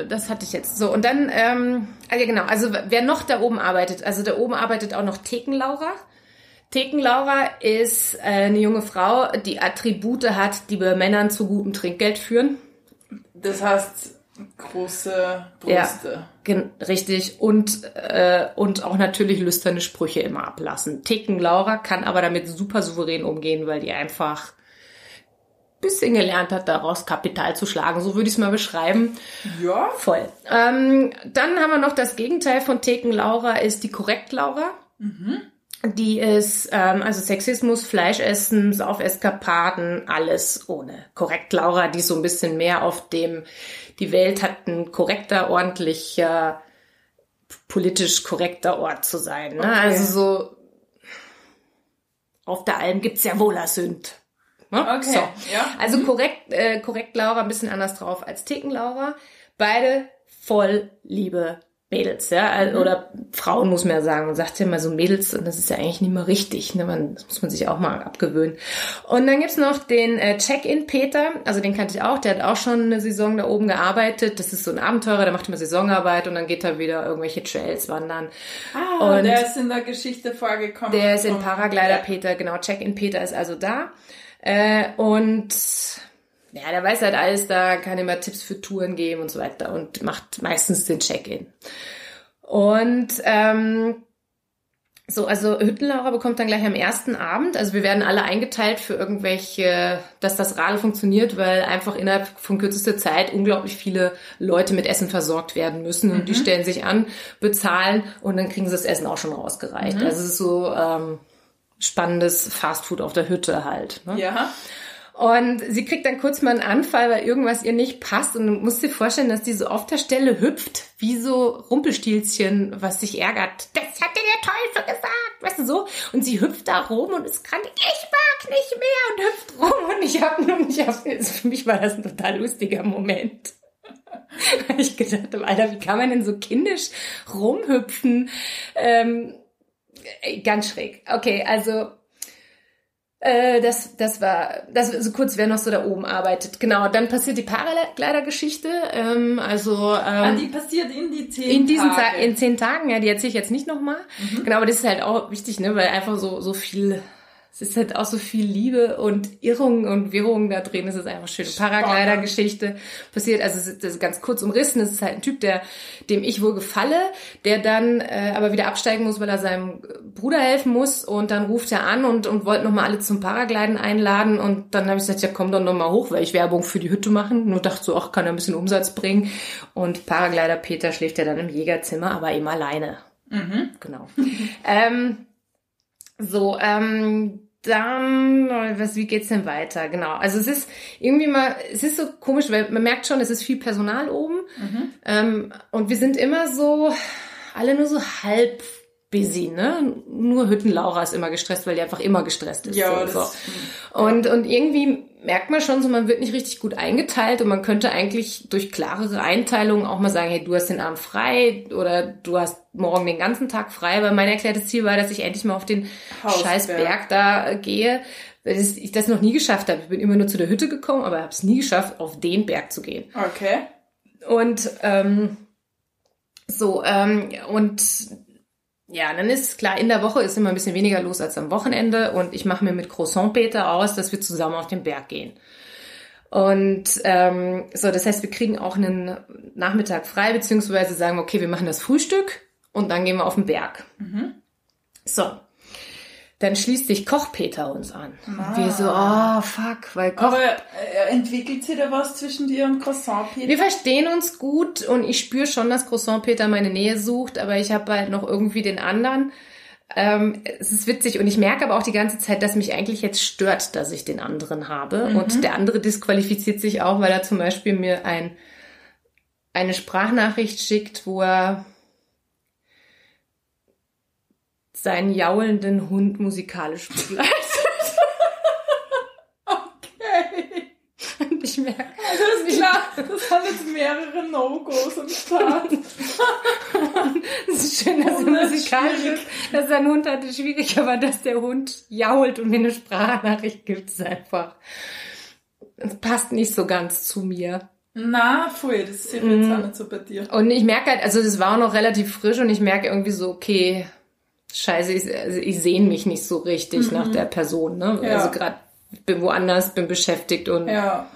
[SPEAKER 1] das hatte ich jetzt. So und dann, ähm, ja genau, also wer noch da oben arbeitet, also da oben arbeitet auch noch Thekenlaura. Thekenlaura ist äh, eine junge Frau, die Attribute hat, die bei Männern zu gutem Trinkgeld führen.
[SPEAKER 2] Das heißt, große Brüste.
[SPEAKER 1] Gen richtig. Und, äh, und auch natürlich lüsterne Sprüche immer ablassen. Theken Laura kann aber damit super souverän umgehen, weil die einfach bisschen gelernt hat, daraus Kapital zu schlagen. So würde ich es mal beschreiben.
[SPEAKER 2] Ja.
[SPEAKER 1] Voll. Ähm, dann haben wir noch das Gegenteil von Theken Laura, ist die Korrekt Laura. Die ist, ähm, also Sexismus, Fleischessen, Saufeskapaden, alles ohne. Korrekt Laura, die so ein bisschen mehr auf dem, die Welt hat ein korrekter, ordentlicher, politisch korrekter Ort zu sein. Ne?
[SPEAKER 2] Okay.
[SPEAKER 1] Also so, auf der Alm gibt's ja wohl Sünd. Ne?
[SPEAKER 2] Okay,
[SPEAKER 1] So.
[SPEAKER 2] ja.
[SPEAKER 1] Also korrekt, äh, korrekt Laura, ein bisschen anders drauf als Theken Laura. Beide voll liebe Mädels, ja, also, oder Frauen muss man ja sagen. Man sagt ja immer so Mädels, und das ist ja eigentlich nicht mehr richtig, ne? man, das muss man sich auch mal abgewöhnen. Und dann gibt's noch den äh, Check-in Peter, also den kannte ich auch, der hat auch schon eine Saison da oben gearbeitet. Das ist so ein Abenteurer, der macht immer Saisonarbeit und dann geht er wieder irgendwelche Trails wandern.
[SPEAKER 2] Ah,
[SPEAKER 1] Und-
[SPEAKER 2] der ist in der Geschichte vorgekommen.
[SPEAKER 1] Der ist in
[SPEAKER 2] Vom-
[SPEAKER 1] Paraglider
[SPEAKER 2] Ja.
[SPEAKER 1] Peter, genau, Check-in Peter ist also da. Äh, und ja, der weiß halt alles da, kann immer Tipps für Touren geben und so weiter und macht meistens den Check-in. Und ähm, so, also Hüttenlaura bekommt dann gleich am ersten Abend, also wir werden alle eingeteilt für irgendwelche, dass das Radl funktioniert, weil einfach innerhalb von kürzester Zeit unglaublich viele Leute mit Essen versorgt werden müssen und die stellen sich an, bezahlen und dann kriegen sie das Essen auch schon rausgereicht. Also es ist so ähm, spannendes Fastfood auf der Hütte halt. Ne?
[SPEAKER 2] Ja.
[SPEAKER 1] Und sie kriegt dann kurz mal einen Anfall, weil irgendwas ihr nicht passt. Und du musst dir vorstellen, dass die so auf der Stelle hüpft, wie so Rumpelstilzchen, was sich ärgert. Das hat dir der Teufel gesagt, weißt du so. Und sie hüpft da rum und ist krank. Ich mag nicht mehr und hüpft rum. Und ich habe nur nicht auf, für mich war das ein total lustiger Moment. (laughs) Weil ich gedacht habe, Alter, wie kann man denn so kindisch rumhüpfen? Ähm, äh, ganz schräg. Okay, also äh, das, das war, das so kurz, wer noch so da oben arbeitet. Genau, dann passiert die Paraglider-Geschichte. Ähm, also
[SPEAKER 2] Ah,
[SPEAKER 1] ähm,
[SPEAKER 2] die passiert in die zehn
[SPEAKER 1] in diesen
[SPEAKER 2] Tage.
[SPEAKER 1] In zehn Tagen, ja, die erzähle ich jetzt nicht nochmal. Genau, aber das ist halt auch wichtig, ne, weil einfach so so viel, es ist halt auch so viel Liebe und Irrung und Wirrung da drin. Es ist einfach schöne Paraglider-Geschichte passiert. Also es ist, das ist ganz kurz umrissen. Es ist halt ein Typ, der dem ich wohl gefalle, der dann äh, aber wieder absteigen muss, weil er seinem Bruder helfen muss. Und dann ruft er an und und wollte noch mal alle zum Paragliden einladen. Und dann habe ich gesagt, ja komm doch noch mal hoch, weil ich Werbung für die Hütte machen. Nur dachte so, ach kann er ein bisschen Umsatz bringen. Und Paraglider Peter schläft ja dann im Jägerzimmer, aber eben alleine. Genau. (laughs) ähm, so, ähm, dann, was, wie geht's denn weiter? Genau. Also es ist irgendwie mal, es ist so komisch, weil man merkt schon, es ist viel Personal oben. Mhm. Ähm, und wir sind immer so, alle nur so halb busy, ne? Nur Hütten-Laura ist immer gestresst, weil die einfach immer gestresst ist.
[SPEAKER 2] Ja,
[SPEAKER 1] so. das, Und, und irgendwie merkt man schon so, man wird nicht richtig gut eingeteilt und man könnte eigentlich durch klarere Einteilungen auch mal sagen, hey, du hast den Abend frei oder du hast morgen den ganzen Tag frei, weil mein erklärtes Ziel war, dass ich endlich mal auf den Hausberg. scheiß Berg da gehe, weil ich das noch nie geschafft habe. Ich bin immer nur zu der Hütte gekommen, aber habe es nie geschafft, auf den Berg zu gehen.
[SPEAKER 2] Okay.
[SPEAKER 1] Und ähm, so, ähm, und ja, dann ist klar, in der Woche ist immer ein bisschen weniger los als am Wochenende und ich mache mir mit Croissant Peter aus, dass wir zusammen auf den Berg gehen. Und ähm, so, das heißt, wir kriegen auch einen Nachmittag frei, beziehungsweise sagen, okay, wir machen das Frühstück und dann gehen wir auf den Berg. Mhm. So, dann schließt sich Kochpeter uns an. Ah. Wir so, oh fuck, weil Koch.
[SPEAKER 2] Aber äh, entwickelt sich da was zwischen dir und Croissant Peter?
[SPEAKER 1] Wir verstehen uns gut und ich spüre schon, dass Croissant Peter meine Nähe sucht, aber ich habe halt noch irgendwie den anderen. Ähm, es ist witzig und ich merke aber auch die ganze Zeit, dass mich eigentlich jetzt stört, dass ich den anderen habe. Mhm. Und der andere disqualifiziert sich auch, weil er zum Beispiel mir ein, eine Sprachnachricht schickt, wo er seinen jaulenden Hund musikalisch begleitet. (laughs)
[SPEAKER 2] okay.
[SPEAKER 1] Und ich merke,
[SPEAKER 2] also das ist klar, das haben jetzt mehrere No-Gos am Start. (laughs)
[SPEAKER 1] es ist schön, dass oh, er musikalisch ist, dass sein Hund hat, ist schwierig, aber dass der Hund jault und mir eine Sprachnachricht gibt, ist einfach, es passt nicht so ganz zu mir.
[SPEAKER 2] Na, voll, das ist jetzt mm. auch nicht so bei dir.
[SPEAKER 1] Und ich merke halt, also das war auch noch relativ frisch und ich merke irgendwie so, okay, scheiße, ich, also ich sehne mich nicht so richtig mhm. nach der Person. Ne? Ja. Also gerade bin woanders, bin beschäftigt und
[SPEAKER 2] ja.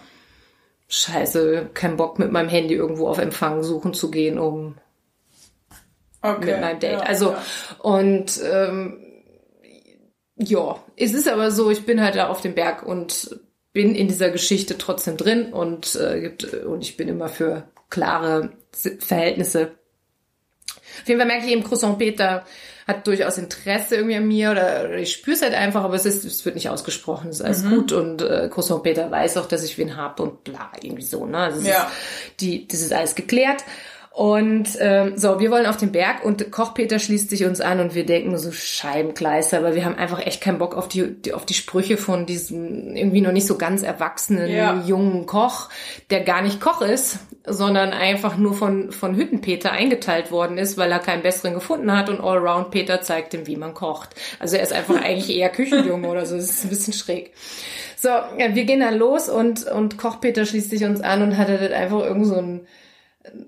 [SPEAKER 1] scheiße, kein Bock mit meinem Handy irgendwo auf Empfang suchen zu gehen, um okay. mit meinem Date. Ja, also und ähm, ja, es ist aber so, ich bin halt da auf dem Berg und bin in dieser Geschichte trotzdem drin und äh, gibt und ich bin immer für klare Verhältnisse. Auf jeden Fall merke ich eben Croissant Peter hat durchaus Interesse irgendwie an mir oder, oder ich spüre es halt einfach, aber es ist, es wird nicht ausgesprochen, es ist alles mhm. gut und äh, Cousin Peter weiß auch, dass ich wen hab und bla, irgendwie so, ne? Also ja. ist, die, das ist alles geklärt. Und ähm, so, wir wollen auf den Berg und Kochpeter schließt sich uns an und wir denken so Scheibenkleister, aber wir haben einfach echt keinen Bock auf die, die auf die Sprüche von diesem irgendwie noch nicht so ganz erwachsenen ja. jungen Koch, der gar nicht Koch ist, sondern einfach nur von von Hüttenpeter eingeteilt worden ist, weil er keinen besseren gefunden hat und Allround Peter zeigt ihm, wie man kocht. Also er ist einfach (laughs) eigentlich eher Küchenjunge oder so, das ist ein bisschen schräg. So, ja, wir gehen dann los und und Kochpeter schließt sich uns an und hat halt einfach irgend so ein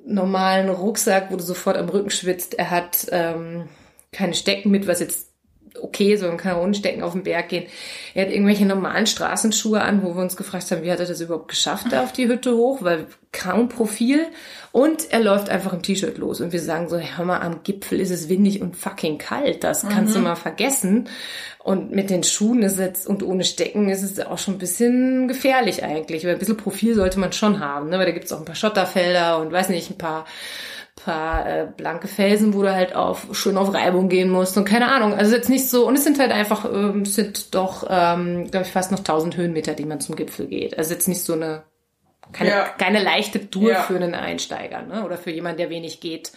[SPEAKER 1] normalen Rucksack, wo du sofort am Rücken schwitzt. Er hat ähm, keine Stecken mit, was jetzt okay, so ein kann ohne Stecken auf den Berg gehen. Er hat irgendwelche normalen Straßenschuhe an, wo wir uns gefragt haben, wie hat er das überhaupt geschafft, da auf die Hütte hoch, weil kaum Profil. Und er läuft einfach im T-Shirt los und wir sagen so, hör mal, am Gipfel ist es windig und fucking kalt, das mhm. kannst du mal vergessen. Und mit den Schuhen ist es und ohne Stecken ist es auch schon ein bisschen gefährlich eigentlich, weil ein bisschen Profil sollte man schon haben, ne? weil da gibt's auch ein paar Schotterfelder und weiß nicht, ein paar paar äh, blanke Felsen, wo du halt auf schön auf Reibung gehen musst und keine Ahnung. Also jetzt nicht so und es sind halt einfach ähm, sind doch ähm, glaube ich fast noch 1000 Höhenmeter, die man zum Gipfel geht. Also jetzt nicht so eine keine, ja. keine leichte Tour ja. für einen Einsteiger, ne? Oder für jemanden, der wenig geht.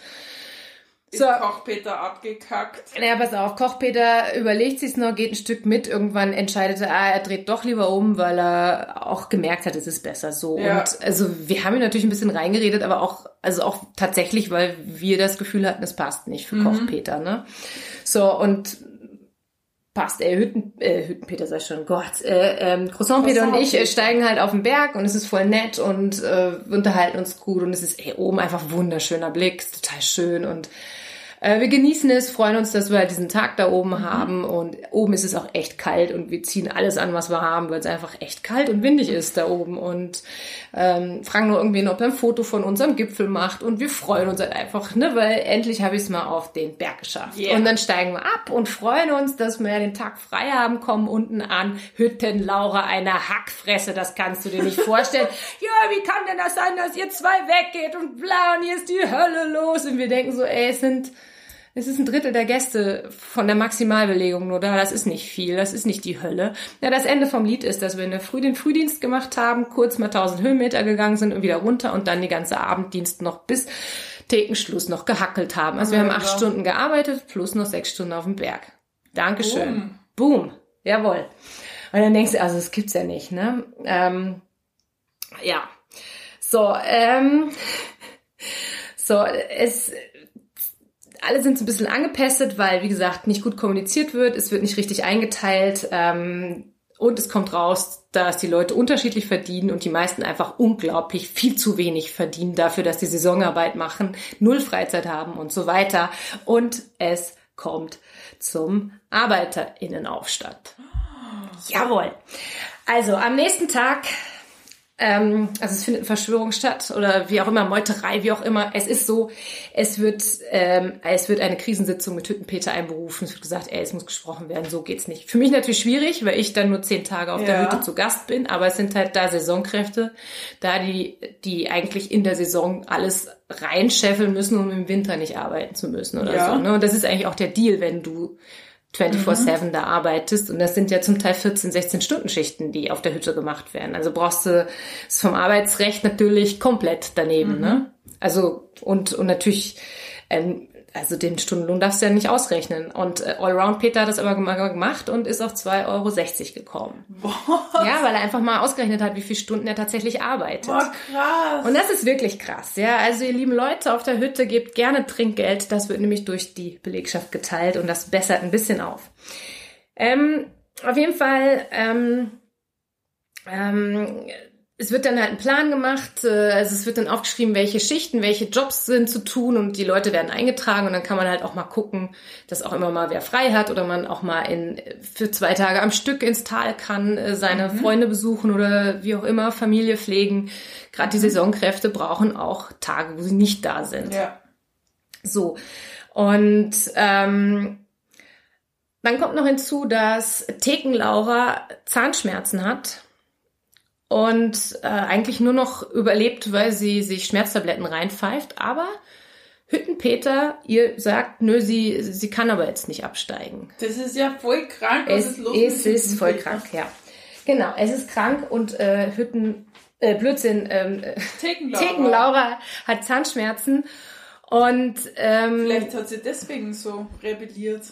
[SPEAKER 2] So. Ist Kochpeter abgekackt?
[SPEAKER 1] Naja, pass auf, Kochpeter überlegt sich's noch, geht ein Stück mit, irgendwann entscheidet er, ah, er dreht doch lieber um, weil er auch gemerkt hat, es ist besser so. Ja. Und also wir haben ihn natürlich ein bisschen reingeredet, aber auch, also auch tatsächlich, weil wir das Gefühl hatten, es passt nicht für mhm. Kochpeter, ne? So, und passt, ey, Hütten, äh, Hüttenpeter sei schon, Gott, äh, ähm, Croissant-Peter und ich äh, steigen halt auf den Berg und es ist voll nett und äh, unterhalten uns gut und es ist, ey, oben einfach wunderschöner Blick, total schön und äh, wir genießen es, freuen uns, dass wir halt diesen Tag da oben mhm. haben und oben ist es auch echt kalt und wir ziehen alles an, was wir haben, weil es einfach echt kalt und windig ist da oben und ähm, fragen nur irgendwen, ob er ein Foto von unserem Gipfel macht und wir freuen uns halt einfach, ne, weil endlich habe ich es mal auf den Berg geschafft. Yeah. Und dann steigen wir ab und freuen uns, dass wir den Tag frei haben, kommen unten an, Hütten Laura eine Hackfresse, das kannst du dir nicht vorstellen. (laughs) ja, wie kann denn das sein, dass ihr zwei weggeht und bla und hier ist die Hölle los und wir denken so, ey, es sind Es ist ein Drittel der Gäste von der Maximalbelegung nur da. Das ist nicht viel. Das ist nicht die Hölle. Ja, das Ende vom Lied ist, dass wir in der Früh den Frühdienst gemacht haben, kurz mal 1000 Höhenmeter gegangen sind und wieder runter und dann die ganze Abenddienst noch bis Thekenschluss noch gehackelt haben. Also wir haben acht Stunden gearbeitet plus noch sechs Stunden auf dem Berg. Dankeschön. Boom. Boom. Jawohl. Und dann denkst du, also das gibt's ja nicht, ne? Ähm, ja. So, ähm, so, es, alle sind so ein bisschen angepestet, weil, wie gesagt, nicht gut kommuniziert wird, es wird nicht richtig eingeteilt ähm, und es kommt raus, dass die Leute unterschiedlich verdienen und die meisten einfach unglaublich viel zu wenig verdienen dafür, dass die Saisonarbeit machen, null Freizeit haben und so weiter. Und es kommt zum ArbeiterInnenaufstand. Jawohl. Also am nächsten Tag ähm, also es findet eine Verschwörung statt oder wie auch immer, Meuterei, wie auch immer. Es ist so, es wird, ähm, es wird eine Krisensitzung mit Hüttenpeter einberufen. Es wird gesagt, ey, es muss gesprochen werden, so geht's nicht. Für mich natürlich schwierig, weil ich dann nur zehn Tage auf ja. der Hütte zu Gast bin, aber es sind halt da Saisonkräfte, da die, die eigentlich in der Saison alles reinscheffeln müssen, um im Winter nicht arbeiten zu müssen oder ja. so. Ne? Und das ist eigentlich auch der Deal, wenn du 24-7 mhm. da arbeitest. Und das sind ja zum Teil 14, 16 Stunden Schichten, die auf der Hütte gemacht werden. Also brauchst du es vom Arbeitsrecht natürlich komplett daneben. Mhm. Ne? Also und, und natürlich ähm, also den Stundenlohn darfst du ja nicht ausrechnen. Und äh, Allround Peter hat das aber gemacht und ist auf 2,60 Euro gekommen. Was? Ja, weil er einfach mal ausgerechnet hat, wie viele Stunden er tatsächlich arbeitet.
[SPEAKER 2] Boah, krass.
[SPEAKER 1] Und das ist wirklich krass, ja. Also ihr lieben Leute auf der Hütte, gebt gerne Trinkgeld. Das wird nämlich durch die Belegschaft geteilt und das bessert ein bisschen auf. Ähm, auf jeden Fall, ähm, ähm, es wird dann halt ein Plan gemacht, äh, also es wird dann aufgeschrieben, welche Schichten, welche Jobs sind zu tun und die Leute werden eingetragen und dann kann man halt auch mal gucken, dass auch immer mal wer frei hat oder man auch mal in, für zwei Tage am Stück ins Tal kann, äh, seine mhm. Freunde besuchen oder wie auch immer, Familie pflegen. Gerade die mhm. Saisonkräfte brauchen auch Tage, wo sie nicht da sind.
[SPEAKER 2] Ja.
[SPEAKER 1] So. Und ähm, dann kommt noch hinzu, dass Theken Laura Zahnschmerzen hat und äh, eigentlich nur noch überlebt, weil sie sich Schmerztabletten reinpfeift. Aber Hüttenpeter, ihr sagt, nö, sie, sie kann aber jetzt nicht absteigen.
[SPEAKER 2] Das ist ja voll krank.
[SPEAKER 1] Was es ist, los es ist voll krank, ja. Genau, es ist krank und äh, Hütten, äh, Blödsinn, ähm, Thekenlaura. Thekenlaura hat Zahnschmerzen und ähm,
[SPEAKER 2] vielleicht hat sie deswegen so rebelliert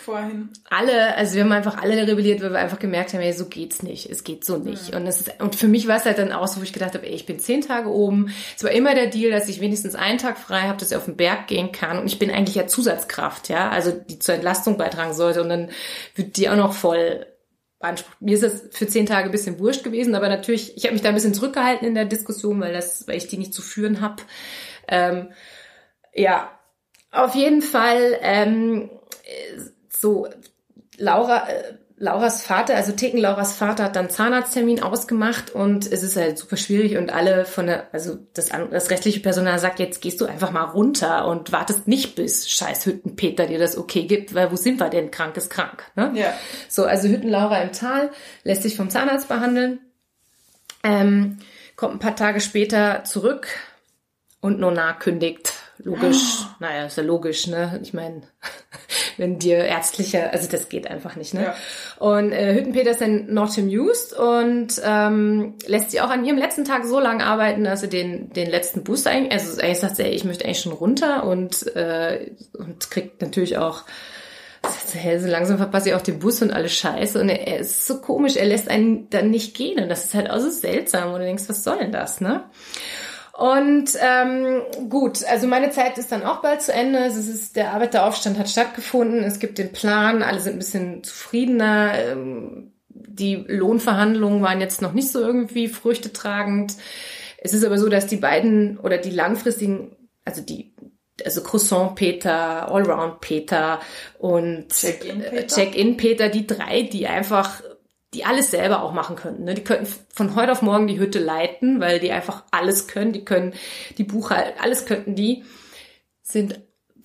[SPEAKER 2] vorhin?
[SPEAKER 1] Alle, also wir haben einfach alle rebelliert, weil wir einfach gemerkt haben, ey, so geht's nicht. Es geht so nicht. Mhm. Und es ist, und für mich war es halt dann auch so, wo ich gedacht habe, ey, ich bin zehn Tage oben. Es war immer der Deal, dass ich wenigstens einen Tag frei habe, dass ich auf den Berg gehen kann. Und ich bin eigentlich ja Zusatzkraft, ja, also die zur Entlastung beitragen sollte. Und dann wird die auch noch voll beansprucht. Mir ist das für zehn Tage ein bisschen wurscht gewesen, aber natürlich, ich habe mich da ein bisschen zurückgehalten in der Diskussion, weil das, weil ich die nicht zu führen habe. Ähm, ja, auf jeden Fall ähm, so, Laura, äh, Lauras Vater, also Theken Lauras Vater hat dann Zahnarzttermin ausgemacht und es ist halt super schwierig und alle von der, also das, das restliche Personal sagt, jetzt gehst du einfach mal runter und wartest nicht bis scheiß Hüttenpeter dir das okay gibt, weil wo sind wir denn? Krank ist krank. Ne?
[SPEAKER 2] Ja.
[SPEAKER 1] So, also Hütten Laura im Tal lässt sich vom Zahnarzt behandeln, ähm, kommt ein paar Tage später zurück und Nona kündigt logisch, oh. naja, ist ja logisch, ne? Ich meine, wenn dir ärztliche, also das geht einfach nicht, ne? Ja. Und äh, Hüttenpeter ist dann not amused und ähm, lässt sie auch an ihrem letzten Tag so lange arbeiten, dass sie den, den letzten Boost eigentlich, also eigentlich sagt sie, ey, ich möchte eigentlich schon runter und, äh, und kriegt natürlich auch hey, so langsam verpasse ich auch den Bus und alles Scheiße. Und er, er, ist so komisch, er lässt einen dann nicht gehen. Und das ist halt auch so seltsam. Und du denkst, was soll denn das, ne? Und ähm, gut, also meine Zeit ist dann auch bald zu Ende. Es ist, der Arbeiteraufstand hat stattgefunden. Es gibt den Plan, alle sind ein bisschen zufriedener. Ähm, die Lohnverhandlungen waren jetzt noch nicht so irgendwie früchtetragend. Es ist aber so, dass die beiden oder die langfristigen, also die also Croissant Peter, Allround Peter und
[SPEAKER 2] Check-in Peter.
[SPEAKER 1] Check Peter, die drei, die einfach die alles selber auch machen könnten. Ne? Die könnten von heute auf morgen die Hütte leiten, weil die einfach alles können. Die können die Buchhaltung, alles könnten die. Sind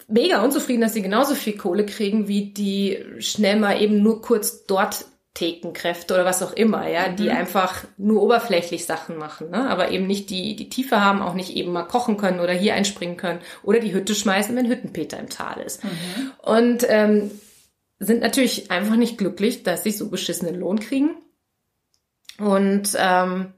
[SPEAKER 1] mega unzufrieden, dass sie genauso viel Kohle kriegen, wie die schnell mal eben nur kurz dort Thekenkräfte oder was auch immer, ja, die einfach nur oberflächlich Sachen machen, ne? aber eben nicht die, die Tiefe haben, auch nicht eben mal kochen können oder hier einspringen können oder die Hütte schmeißen, wenn Hüttenpeter im Tal ist. Und ähm, sind natürlich einfach nicht glücklich, dass sie so beschissenen Lohn kriegen. Und ähm,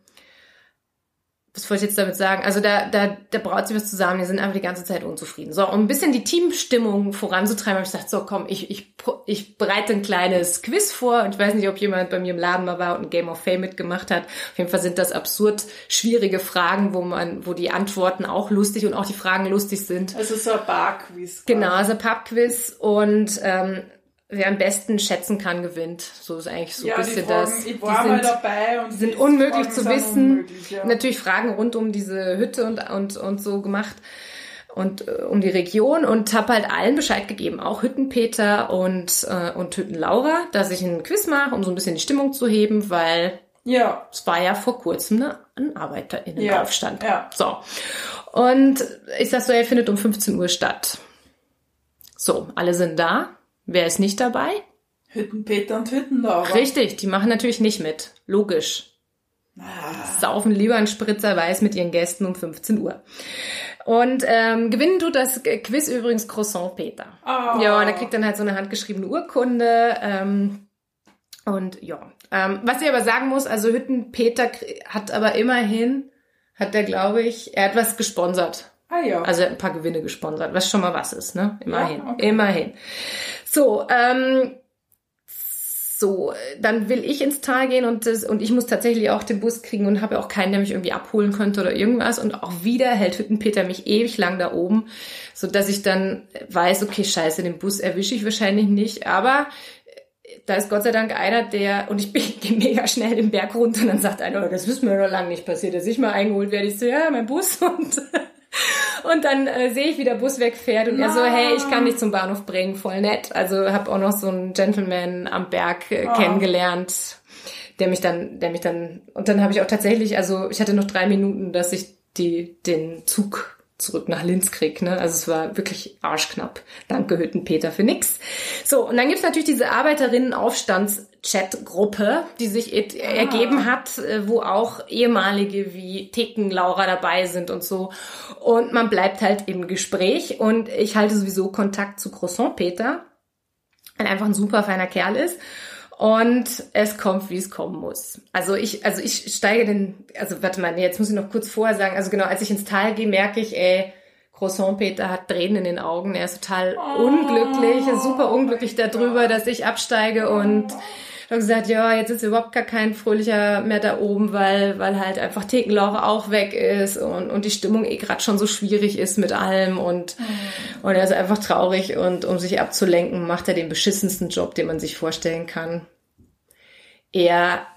[SPEAKER 1] was wollte ich jetzt damit sagen? Also da, da, da braut sich was zusammen, die sind einfach die ganze Zeit unzufrieden. So, um ein bisschen die Teamstimmung voranzutreiben, habe ich gesagt, so komm, ich, ich, ich bereite ein kleines Quiz vor und ich weiß nicht, ob jemand bei mir im Laden mal war und ein Game of Fame mitgemacht hat. Auf jeden Fall sind das absurd schwierige Fragen, wo man, wo die Antworten auch lustig und auch die Fragen lustig sind.
[SPEAKER 2] Also so ein Bar-Quiz.
[SPEAKER 1] Genau, also Pub-Quiz und ähm, wer am besten schätzen kann, gewinnt. So ist eigentlich so
[SPEAKER 2] Ja,
[SPEAKER 1] ein
[SPEAKER 2] die
[SPEAKER 1] bisschen
[SPEAKER 2] Fragen,
[SPEAKER 1] das.
[SPEAKER 2] ich war
[SPEAKER 1] die
[SPEAKER 2] mal
[SPEAKER 1] sind,
[SPEAKER 2] dabei und
[SPEAKER 1] die sind
[SPEAKER 2] die
[SPEAKER 1] unmöglich
[SPEAKER 2] Fragen
[SPEAKER 1] zu wissen.
[SPEAKER 2] unmöglich, ja.
[SPEAKER 1] Natürlich Fragen rund um diese Hütte und, und, und so gemacht und äh, um die Region und habe halt allen Bescheid gegeben, auch Hüttenpeter und, äh, und Hüttenlaura, dass ich einen Quiz mache, um so ein bisschen die Stimmung zu heben, weil
[SPEAKER 2] Ja,
[SPEAKER 1] es war ja vor kurzem eine, ein ArbeiterInnenaufstand.
[SPEAKER 2] Ja, ja.
[SPEAKER 1] So. Und ich sag so, er findet um 15 Uhr statt. So, alle sind da. Wer ist nicht dabei?
[SPEAKER 2] Hüttenpeter und Hüttenlaura.
[SPEAKER 1] Richtig, die machen natürlich nicht mit. Logisch.
[SPEAKER 2] Ah.
[SPEAKER 1] Saufen lieber einen Spritzer Weiß mit ihren Gästen um 15 Uhr. Und ähm, gewinnen tut das Quiz übrigens Croissant Peter.
[SPEAKER 2] Oh.
[SPEAKER 1] Ja, und er kriegt dann halt so eine handgeschriebene Urkunde. Ähm, und ja, ähm, was ich aber sagen muss, also Hütten Peter hat aber immerhin, hat der glaube ich, er hat was gesponsert.
[SPEAKER 2] Ah ja.
[SPEAKER 1] Also hat ein paar Gewinne gesponsert, was schon mal was ist, ne? Immerhin,
[SPEAKER 2] Ja, okay.
[SPEAKER 1] immerhin. So, ähm, so, dann will ich ins Tal gehen und das, und ich muss tatsächlich auch den Bus kriegen und habe auch keinen, der mich irgendwie abholen könnte oder irgendwas. Und auch wieder hält Hüttenpeter mich ewig lang da oben, so dass ich dann weiß, okay, scheiße, den Bus erwische ich wahrscheinlich nicht. Aber äh, da ist Gott sei Dank einer, der, und ich (laughs) bin, gehe mega schnell den Berg runter und dann sagt einer, oh, das ist mir noch lange nicht passiert, dass ich mal eingeholt werde. Ich so, ja, mein Bus und (laughs) und dann äh, sehe ich, wie der Bus wegfährt und er so, hey, ich kann dich zum Bahnhof bringen, voll nett. Also habe auch noch so einen Gentleman am Berg äh, kennengelernt, der mich dann, der mich dann, und dann habe ich auch tatsächlich, also ich hatte noch drei Minuten, dass ich die den Zug zurück nach Linz krieg. Ne? Also es war wirklich arschknapp. Danke Hüttenpeter für nix. So, und dann gibt's natürlich diese Arbeiterinnen-Aufstands-Chat-Gruppe, die sich et- ergeben hat, äh, wo auch ehemalige wie Theken Laura dabei sind und so. Und man bleibt halt im Gespräch und ich halte sowieso Kontakt zu Croissant Peter, weil einfach ein super feiner Kerl ist. Und es kommt, wie es kommen muss. Also ich, also ich steige den, also warte mal, nee, jetzt muss ich noch kurz vorher sagen, also genau, als ich ins Tal gehe, merke ich, ey, Croissant Peter hat Tränen in den Augen. Er ist total unglücklich, er ist super unglücklich darüber, dass ich absteige und habe gesagt, ja, jetzt ist überhaupt gar kein fröhlicher mehr da oben, weil, weil halt einfach Thekenlaura auch weg ist und, und die Stimmung eh gerade schon so schwierig ist mit allem und, und er ist einfach traurig und um sich abzulenken, macht er den beschissensten Job, den man sich vorstellen kann. Er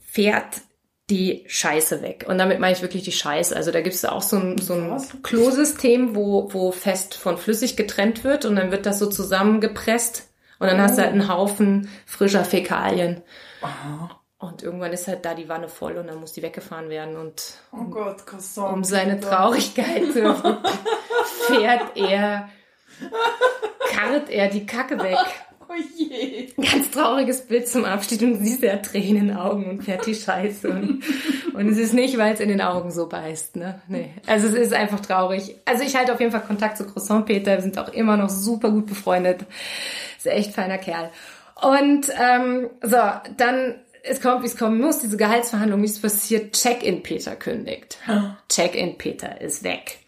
[SPEAKER 1] fährt die Scheiße weg. Und damit meine ich wirklich die Scheiße. Also da gibt es auch so ein, so ein? Klosystem, wo, wo fest von flüssig getrennt wird und dann wird das so zusammengepresst und dann hast du halt einen Haufen frischer Fäkalien. Und irgendwann ist halt da die Wanne voll und dann muss die weggefahren werden und
[SPEAKER 2] Oh Gott, Croissant.
[SPEAKER 1] um seine Traurigkeit zu (laughs) fährt er, karrt er die Kacke weg.
[SPEAKER 2] Oh je.
[SPEAKER 1] Ganz trauriges Bild zum Abschied und siehst ja Tränen in den Augen und fährt die Scheiße. Und, (laughs) und es ist nicht, weil es in den Augen so beißt, ne? Nee. Also es ist einfach traurig. Also ich halte auf jeden Fall Kontakt zu Croissant Peter. Wir sind auch immer noch super gut befreundet. Ist ein echt feiner Kerl. Und ähm, so, dann, es kommt, wie es kommen muss, diese Gehaltsverhandlung, nichts passiert, Check-in Peter kündigt. Check-in Peter ist weg.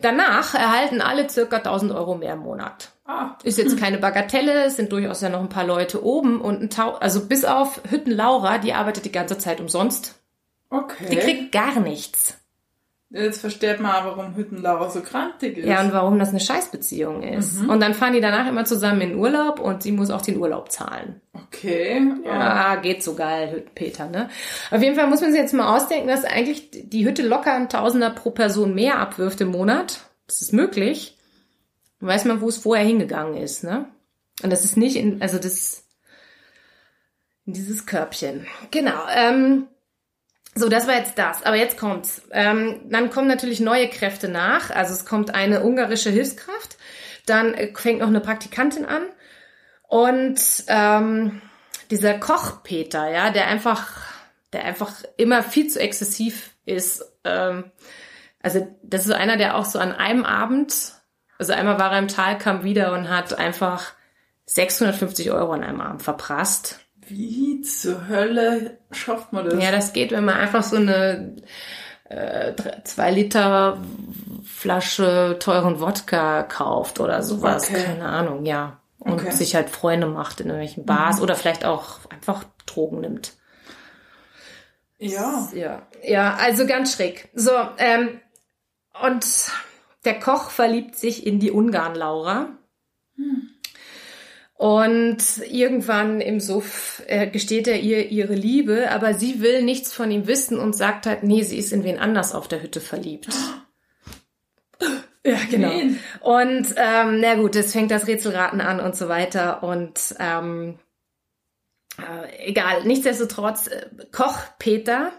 [SPEAKER 1] Danach erhalten alle circa 1000 Euro mehr im Monat.
[SPEAKER 2] Ah,
[SPEAKER 1] Ist jetzt keine Bagatelle, es sind durchaus ja noch ein paar Leute oben und ein Tau also bis auf Hütten Laura, die arbeitet die ganze Zeit umsonst.
[SPEAKER 2] okay.
[SPEAKER 1] Die kriegt gar nichts.
[SPEAKER 2] Jetzt versteht man warum Hüttenlaura so krantig ist.
[SPEAKER 1] Ja, und warum das eine Scheißbeziehung ist. Und dann fahren die danach immer zusammen in Urlaub und sie muss auch den Urlaub zahlen.
[SPEAKER 2] Okay.
[SPEAKER 1] Ja, geht so geil, Hüttenpeter, ne? Auf jeden Fall muss man sich jetzt mal ausdenken, dass eigentlich die Hütte locker ein Tausender pro Person mehr abwirft im Monat. Das ist möglich. Weiß man, wo es vorher hingegangen ist, ne? Und das ist nicht in, also das, in dieses Körbchen. Genau, ähm, so, das war jetzt das. Aber jetzt kommt's. Ähm, dann kommen natürlich neue Kräfte nach. Also es kommt eine ungarische Hilfskraft. Dann äh, fängt noch eine Praktikantin an. Und ähm, dieser Koch Peter, ja, der einfach, der einfach immer viel zu exzessiv ist. Ähm, also das ist einer, der auch so an einem Abend, also einmal war er im Tal, kam wieder und hat einfach 650 Euro an einem Abend verprasst.
[SPEAKER 2] Wie zur Hölle schafft man das?
[SPEAKER 1] Ja, das geht, wenn man einfach so eine äh, zwei Liter Flasche teuren Wodka kauft oder sowas.
[SPEAKER 2] Okay.
[SPEAKER 1] Keine Ahnung, ja. Und
[SPEAKER 2] Okay.
[SPEAKER 1] sich halt Freunde macht in irgendwelchen Bars oder vielleicht auch einfach Drogen nimmt.
[SPEAKER 2] Ja.
[SPEAKER 1] Ja, ja, also ganz schräg. So, ähm, und der Koch verliebt sich in die Ungarn-Laura. Und irgendwann im Suff äh, gesteht er ihr ihre Liebe, aber sie will nichts von ihm wissen und sagt halt, nee, sie ist in wen anders auf der Hütte verliebt. Ja, genau.
[SPEAKER 2] Wen?
[SPEAKER 1] Und ähm, na gut, es fängt das Rätselraten an und so weiter. Und ähm, äh, egal, nichtsdestotrotz, äh, Koch Peter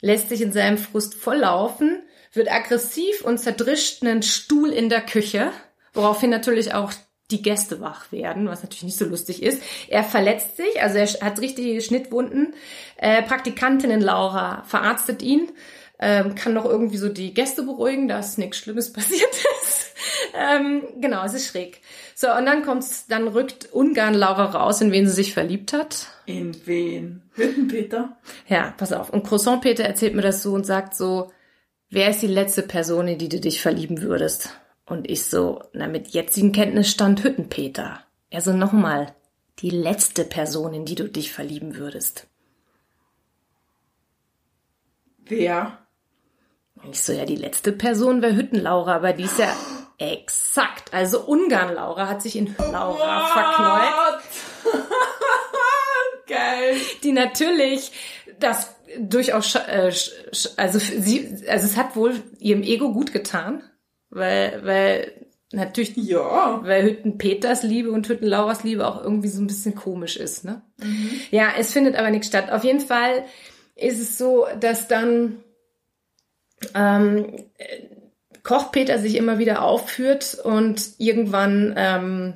[SPEAKER 1] lässt sich in seinem Frust volllaufen, wird aggressiv und zerdrischt einen Stuhl in der Küche, woraufhin natürlich auch die Gäste wach werden, was natürlich nicht so lustig ist. Er verletzt sich, also er hat richtige Schnittwunden. Äh, Praktikantinnen Laura verarztet ihn, ähm, kann noch irgendwie so die Gäste beruhigen, dass nichts Schlimmes (laughs) passiert ist. ähm, genau, es ist schräg. So, und dann kommt's, dann rückt Ungarn Laura raus, in wen sie sich verliebt hat.
[SPEAKER 2] In wen? Hüttenpeter?
[SPEAKER 1] Ja, pass auf. Und Croissant Peter erzählt mir das so und sagt so, wer ist die letzte Person, in die du dich verlieben würdest? Und ich so, na, mit jetzigem Kenntnisstand Hüttenpeter. Er so, nochmal, die letzte Person, in die du dich verlieben würdest.
[SPEAKER 2] Wer?
[SPEAKER 1] Ich so, ja, die letzte Person wäre Hüttenlaura, aber die ist ja (gasps) exakt. Also Ungarn-Laura hat sich in Laura verknallt. (laughs)
[SPEAKER 2] Geil.
[SPEAKER 1] die natürlich das durchaus, sch- äh, also sie, also es hat wohl ihrem Ego gut getan, weil, weil natürlich,
[SPEAKER 2] Ja.
[SPEAKER 1] weil Hütten Peters Liebe und Hütten Lauras Liebe auch irgendwie so ein bisschen komisch ist, ne? Ja, es findet aber nichts statt. Auf jeden Fall ist es so, dass dann ähm, äh, Koch Peter sich immer wieder aufführt und irgendwann ähm,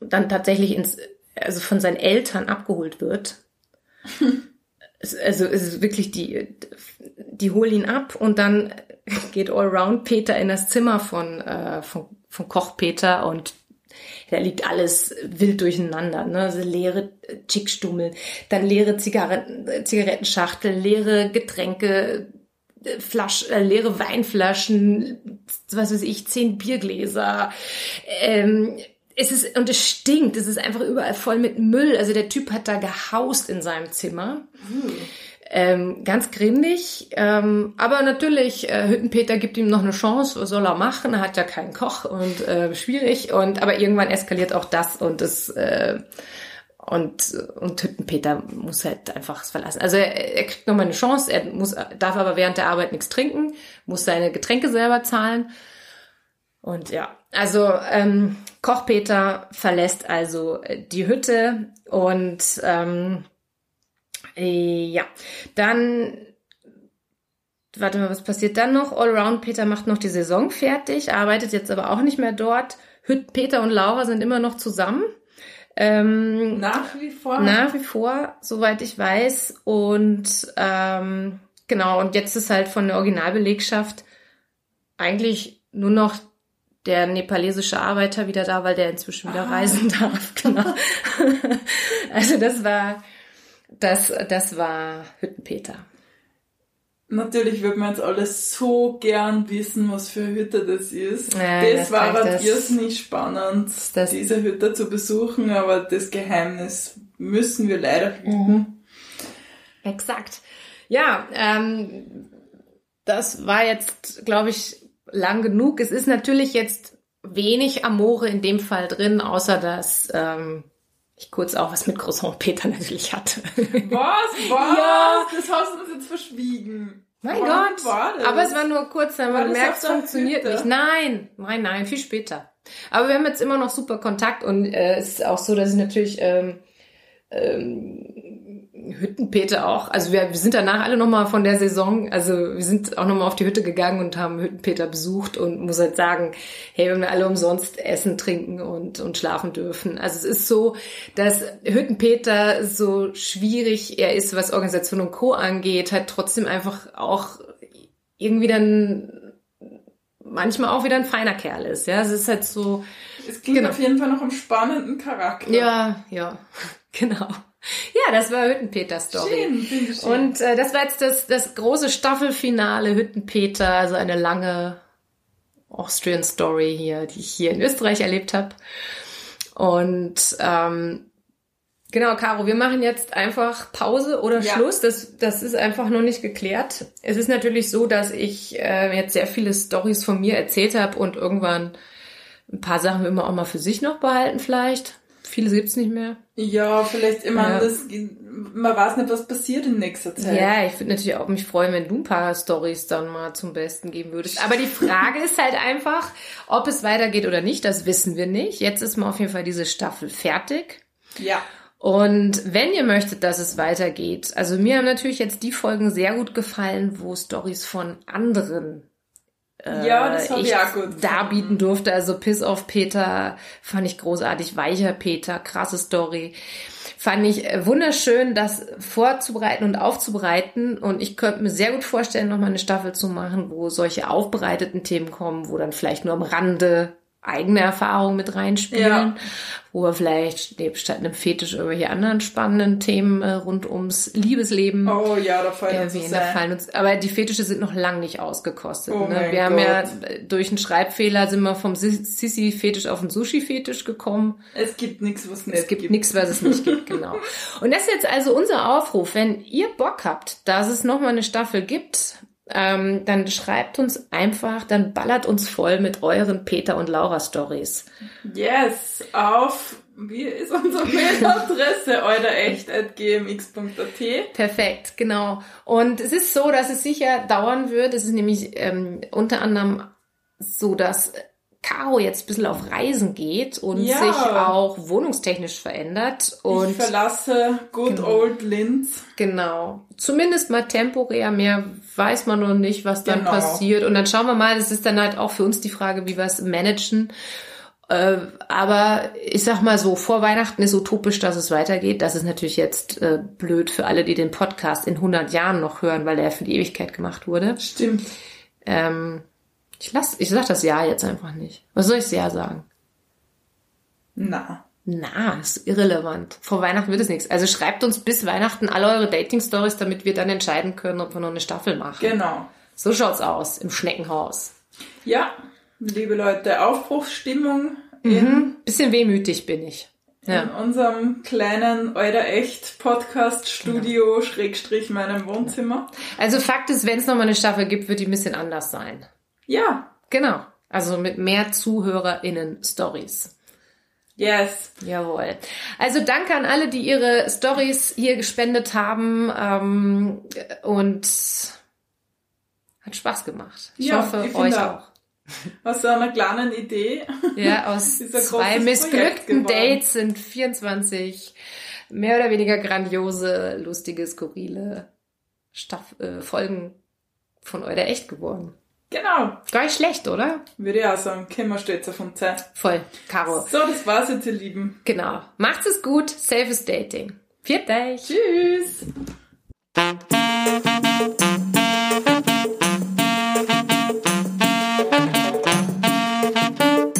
[SPEAKER 1] dann tatsächlich ins, also von seinen Eltern abgeholt wird. (laughs) Also es ist wirklich die, die holen ihn ab und dann geht Allround Peter in das Zimmer von, äh, von, von Koch Peter und da liegt alles wild durcheinander, ne? Also leere Chickstummel, dann leere Zigaretten, Zigarettenschachtel, leere Getränke, Flasch, äh, leere Weinflaschen, was weiß ich, zehn Biergläser. Ähm, es ist, und es stinkt, es ist einfach überall voll mit Müll. Also der Typ hat da gehaust in seinem Zimmer. Ähm, ganz grindig. Ähm, aber natürlich, äh, Hüttenpeter gibt ihm noch eine Chance, was soll er machen? Er hat ja keinen Koch und äh, schwierig. Und aber irgendwann eskaliert auch das und es äh, und, und Hüttenpeter muss halt einfach verlassen. Also er, er kriegt nochmal eine Chance, er muss, darf aber während der Arbeit nichts trinken, muss seine Getränke selber zahlen. Und ja, also ähm, Koch Peter verlässt also äh, die Hütte und ähm, äh, ja, dann warte mal, was passiert dann noch? Allround Peter macht noch die Saison fertig, arbeitet jetzt aber auch nicht mehr dort. Hüt Peter und Laura sind immer noch zusammen. Ähm,
[SPEAKER 2] Nach wie vor.
[SPEAKER 1] nach wie vor, soweit ich weiß. Und ähm, genau, und jetzt ist halt von der Originalbelegschaft eigentlich nur noch der nepalesische Arbeiter wieder da, weil der inzwischen wieder
[SPEAKER 2] Ah.
[SPEAKER 1] reisen darf. (laughs) Genau. also das war das, das war Hüttenpeter.
[SPEAKER 2] Natürlich würde man jetzt alles so gern wissen, was für eine Hütte das ist.
[SPEAKER 1] Ja,
[SPEAKER 2] das,
[SPEAKER 1] das
[SPEAKER 2] war aber irrsinnig spannend, diese Hütte zu besuchen, aber das Geheimnis müssen wir leider
[SPEAKER 1] Mhm.
[SPEAKER 2] hüten.
[SPEAKER 1] Exakt. Ja, ähm, das war jetzt, glaube ich, lang genug. Es ist natürlich jetzt wenig Amore in dem Fall drin, außer dass ähm, ich kurz auch was mit Croissant Peter (laughs) natürlich hatte.
[SPEAKER 2] Was? Was?
[SPEAKER 1] Ja.
[SPEAKER 2] Das hast du uns jetzt verschwiegen.
[SPEAKER 1] Mein
[SPEAKER 2] Wann
[SPEAKER 1] Gott. Aber es war nur kurz, dann
[SPEAKER 2] War auf
[SPEAKER 1] es funktioniert nicht. Nein, nein, nein, viel später. Aber wir haben jetzt immer noch super Kontakt und äh, es ist auch so, dass ich natürlich ähm, ähm, Hüttenpeter auch. Also wir, wir sind danach alle nochmal von der Saison, also wir sind auch nochmal auf die Hütte gegangen und haben Hüttenpeter besucht und muss halt sagen, hey, wenn wir alle umsonst essen, trinken und, und schlafen dürfen. Also es ist so, dass Hüttenpeter so schwierig er ist, was Organisation und Co. angeht, halt trotzdem einfach auch irgendwie dann manchmal auch wieder ein feiner Kerl ist. Ja, es ist halt so.
[SPEAKER 2] Es klingt genau. auf jeden Fall noch im spannenden Charakter.
[SPEAKER 1] Ja, ja, (laughs) genau. Ja, das war Hüttenpeter-Story. Schön, schön. Und äh, das war jetzt das, das große Staffelfinale Hüttenpeter, also eine lange Austrian Story hier, die ich hier in Österreich erlebt habe. Und ähm, genau, Caro, wir machen jetzt einfach Pause oder ja. Schluss. Das, das ist einfach noch nicht geklärt. Es ist natürlich so, dass ich äh, jetzt sehr viele Stories von mir erzählt habe und irgendwann ein paar Sachen will man auch mal für sich noch behalten vielleicht. Viele gibt's nicht mehr.
[SPEAKER 2] Ja, vielleicht immer ja. das, man weiß nicht, was passiert in nächster Zeit.
[SPEAKER 1] Ja, ich würde natürlich auch mich freuen, wenn du ein paar Stories dann mal zum Besten geben würdest. Aber die Frage ist halt einfach, ob es weitergeht oder nicht, das wissen wir nicht. Jetzt ist mal auf jeden Fall diese Staffel fertig.
[SPEAKER 2] Ja.
[SPEAKER 1] Und wenn ihr möchtet, dass es weitergeht, also mir haben natürlich jetzt die Folgen sehr gut gefallen, wo Stories von anderen
[SPEAKER 2] äh, ja, das ich, ich auch gut
[SPEAKER 1] darbieten durfte. Also Piss auf Peter fand ich großartig. Weicher Peter, krasse Story. Fand ich äh, wunderschön, das vorzubereiten und aufzubereiten. Und ich könnte mir sehr gut vorstellen, nochmal eine Staffel zu machen, wo solche aufbereiteten Themen kommen, wo dann vielleicht nur am Rande eigene Erfahrungen mit reinspielen, ja. wo wir vielleicht statt einem Fetisch irgendwelche anderen spannenden Themen äh, rund ums Liebesleben
[SPEAKER 2] oh, ja, da fallen
[SPEAKER 1] erwähnen. Da fallen uns, aber die Fetische sind noch lang nicht ausgekostet. Oh ne? Wir haben ja durch einen Schreibfehler sind wir vom Sissi-Fetisch auf den Sushi-Fetisch gekommen.
[SPEAKER 2] Es gibt nichts, was es
[SPEAKER 1] nicht Es gibt nichts, was es nicht gibt, (laughs) genau. Und das ist jetzt also unser Aufruf. Wenn ihr Bock habt, dass es nochmal eine Staffel gibt, ähm, dann schreibt uns einfach, dann ballert uns voll mit euren Peter und Laura Stories.
[SPEAKER 2] Yes, auf wie ist unsere (laughs) Mailadresse? eurerecht.gmx.at.
[SPEAKER 1] Perfekt, genau. Und es ist so, dass es sicher dauern wird. Es ist nämlich ähm, unter anderem so, dass Caro jetzt ein bisschen auf Reisen geht und ja. sich auch wohnungstechnisch verändert. Und
[SPEAKER 2] ich verlasse Good genau. Old Linz.
[SPEAKER 1] Genau. Zumindest mal temporär, mehr weiß man noch nicht, was dann genau. passiert. Und dann schauen wir mal, das ist dann halt auch für uns die Frage, wie wir es managen. Äh, aber ich sag mal so, vor Weihnachten ist utopisch, dass es weitergeht. Das ist natürlich jetzt äh, blöd für alle, die den Podcast in 100 Jahren noch hören, weil der für die Ewigkeit gemacht wurde.
[SPEAKER 2] Stimmt.
[SPEAKER 1] Ähm, ich lass, ich sag das Ja jetzt einfach nicht. Was soll ich Ja sagen?
[SPEAKER 2] Na.
[SPEAKER 1] Na, ist irrelevant. Vor Weihnachten wird es nichts. Also schreibt uns bis Weihnachten alle eure Dating-Stories, damit wir dann entscheiden können, ob wir noch eine Staffel machen.
[SPEAKER 2] Genau.
[SPEAKER 1] So schaut's aus im Schneckenhaus.
[SPEAKER 2] Ja, liebe Leute, Aufbruchsstimmung.
[SPEAKER 1] Mhm. Bisschen wehmütig bin ich.
[SPEAKER 2] Ja. In unserem kleinen Euder Echt Podcast Studio genau. Schrägstrich meinem Wohnzimmer.
[SPEAKER 1] Also Fakt ist, wenn es nochmal eine Staffel gibt, wird die ein bisschen anders sein.
[SPEAKER 2] Ja.
[SPEAKER 1] Genau. Also mit mehr ZuhörerInnen Stories.
[SPEAKER 2] Yes.
[SPEAKER 1] Jawohl. Also danke an alle, die ihre Stories hier gespendet haben ähm, und hat Spaß gemacht. Ich ja, hoffe, ich euch auch.
[SPEAKER 2] Aus so einer kleinen Idee.
[SPEAKER 1] Ja, aus (laughs) zwei missglückten Dates sind 24 mehr oder weniger grandiose, lustige, skurrile Staff äh, Folgen von Euer Echt geworden.
[SPEAKER 2] Genau.
[SPEAKER 1] Gar nicht schlecht, oder?
[SPEAKER 2] Würde ich auch sagen. Kämmer stets auf uns Zeit.
[SPEAKER 1] Voll. Caro.
[SPEAKER 2] So, das war's jetzt, ihr Lieben.
[SPEAKER 1] Genau. Macht's es gut. Safes Dating. Viert euch.
[SPEAKER 2] Tschüss.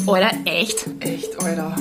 [SPEAKER 1] Oder echt?
[SPEAKER 2] Echt, Alter.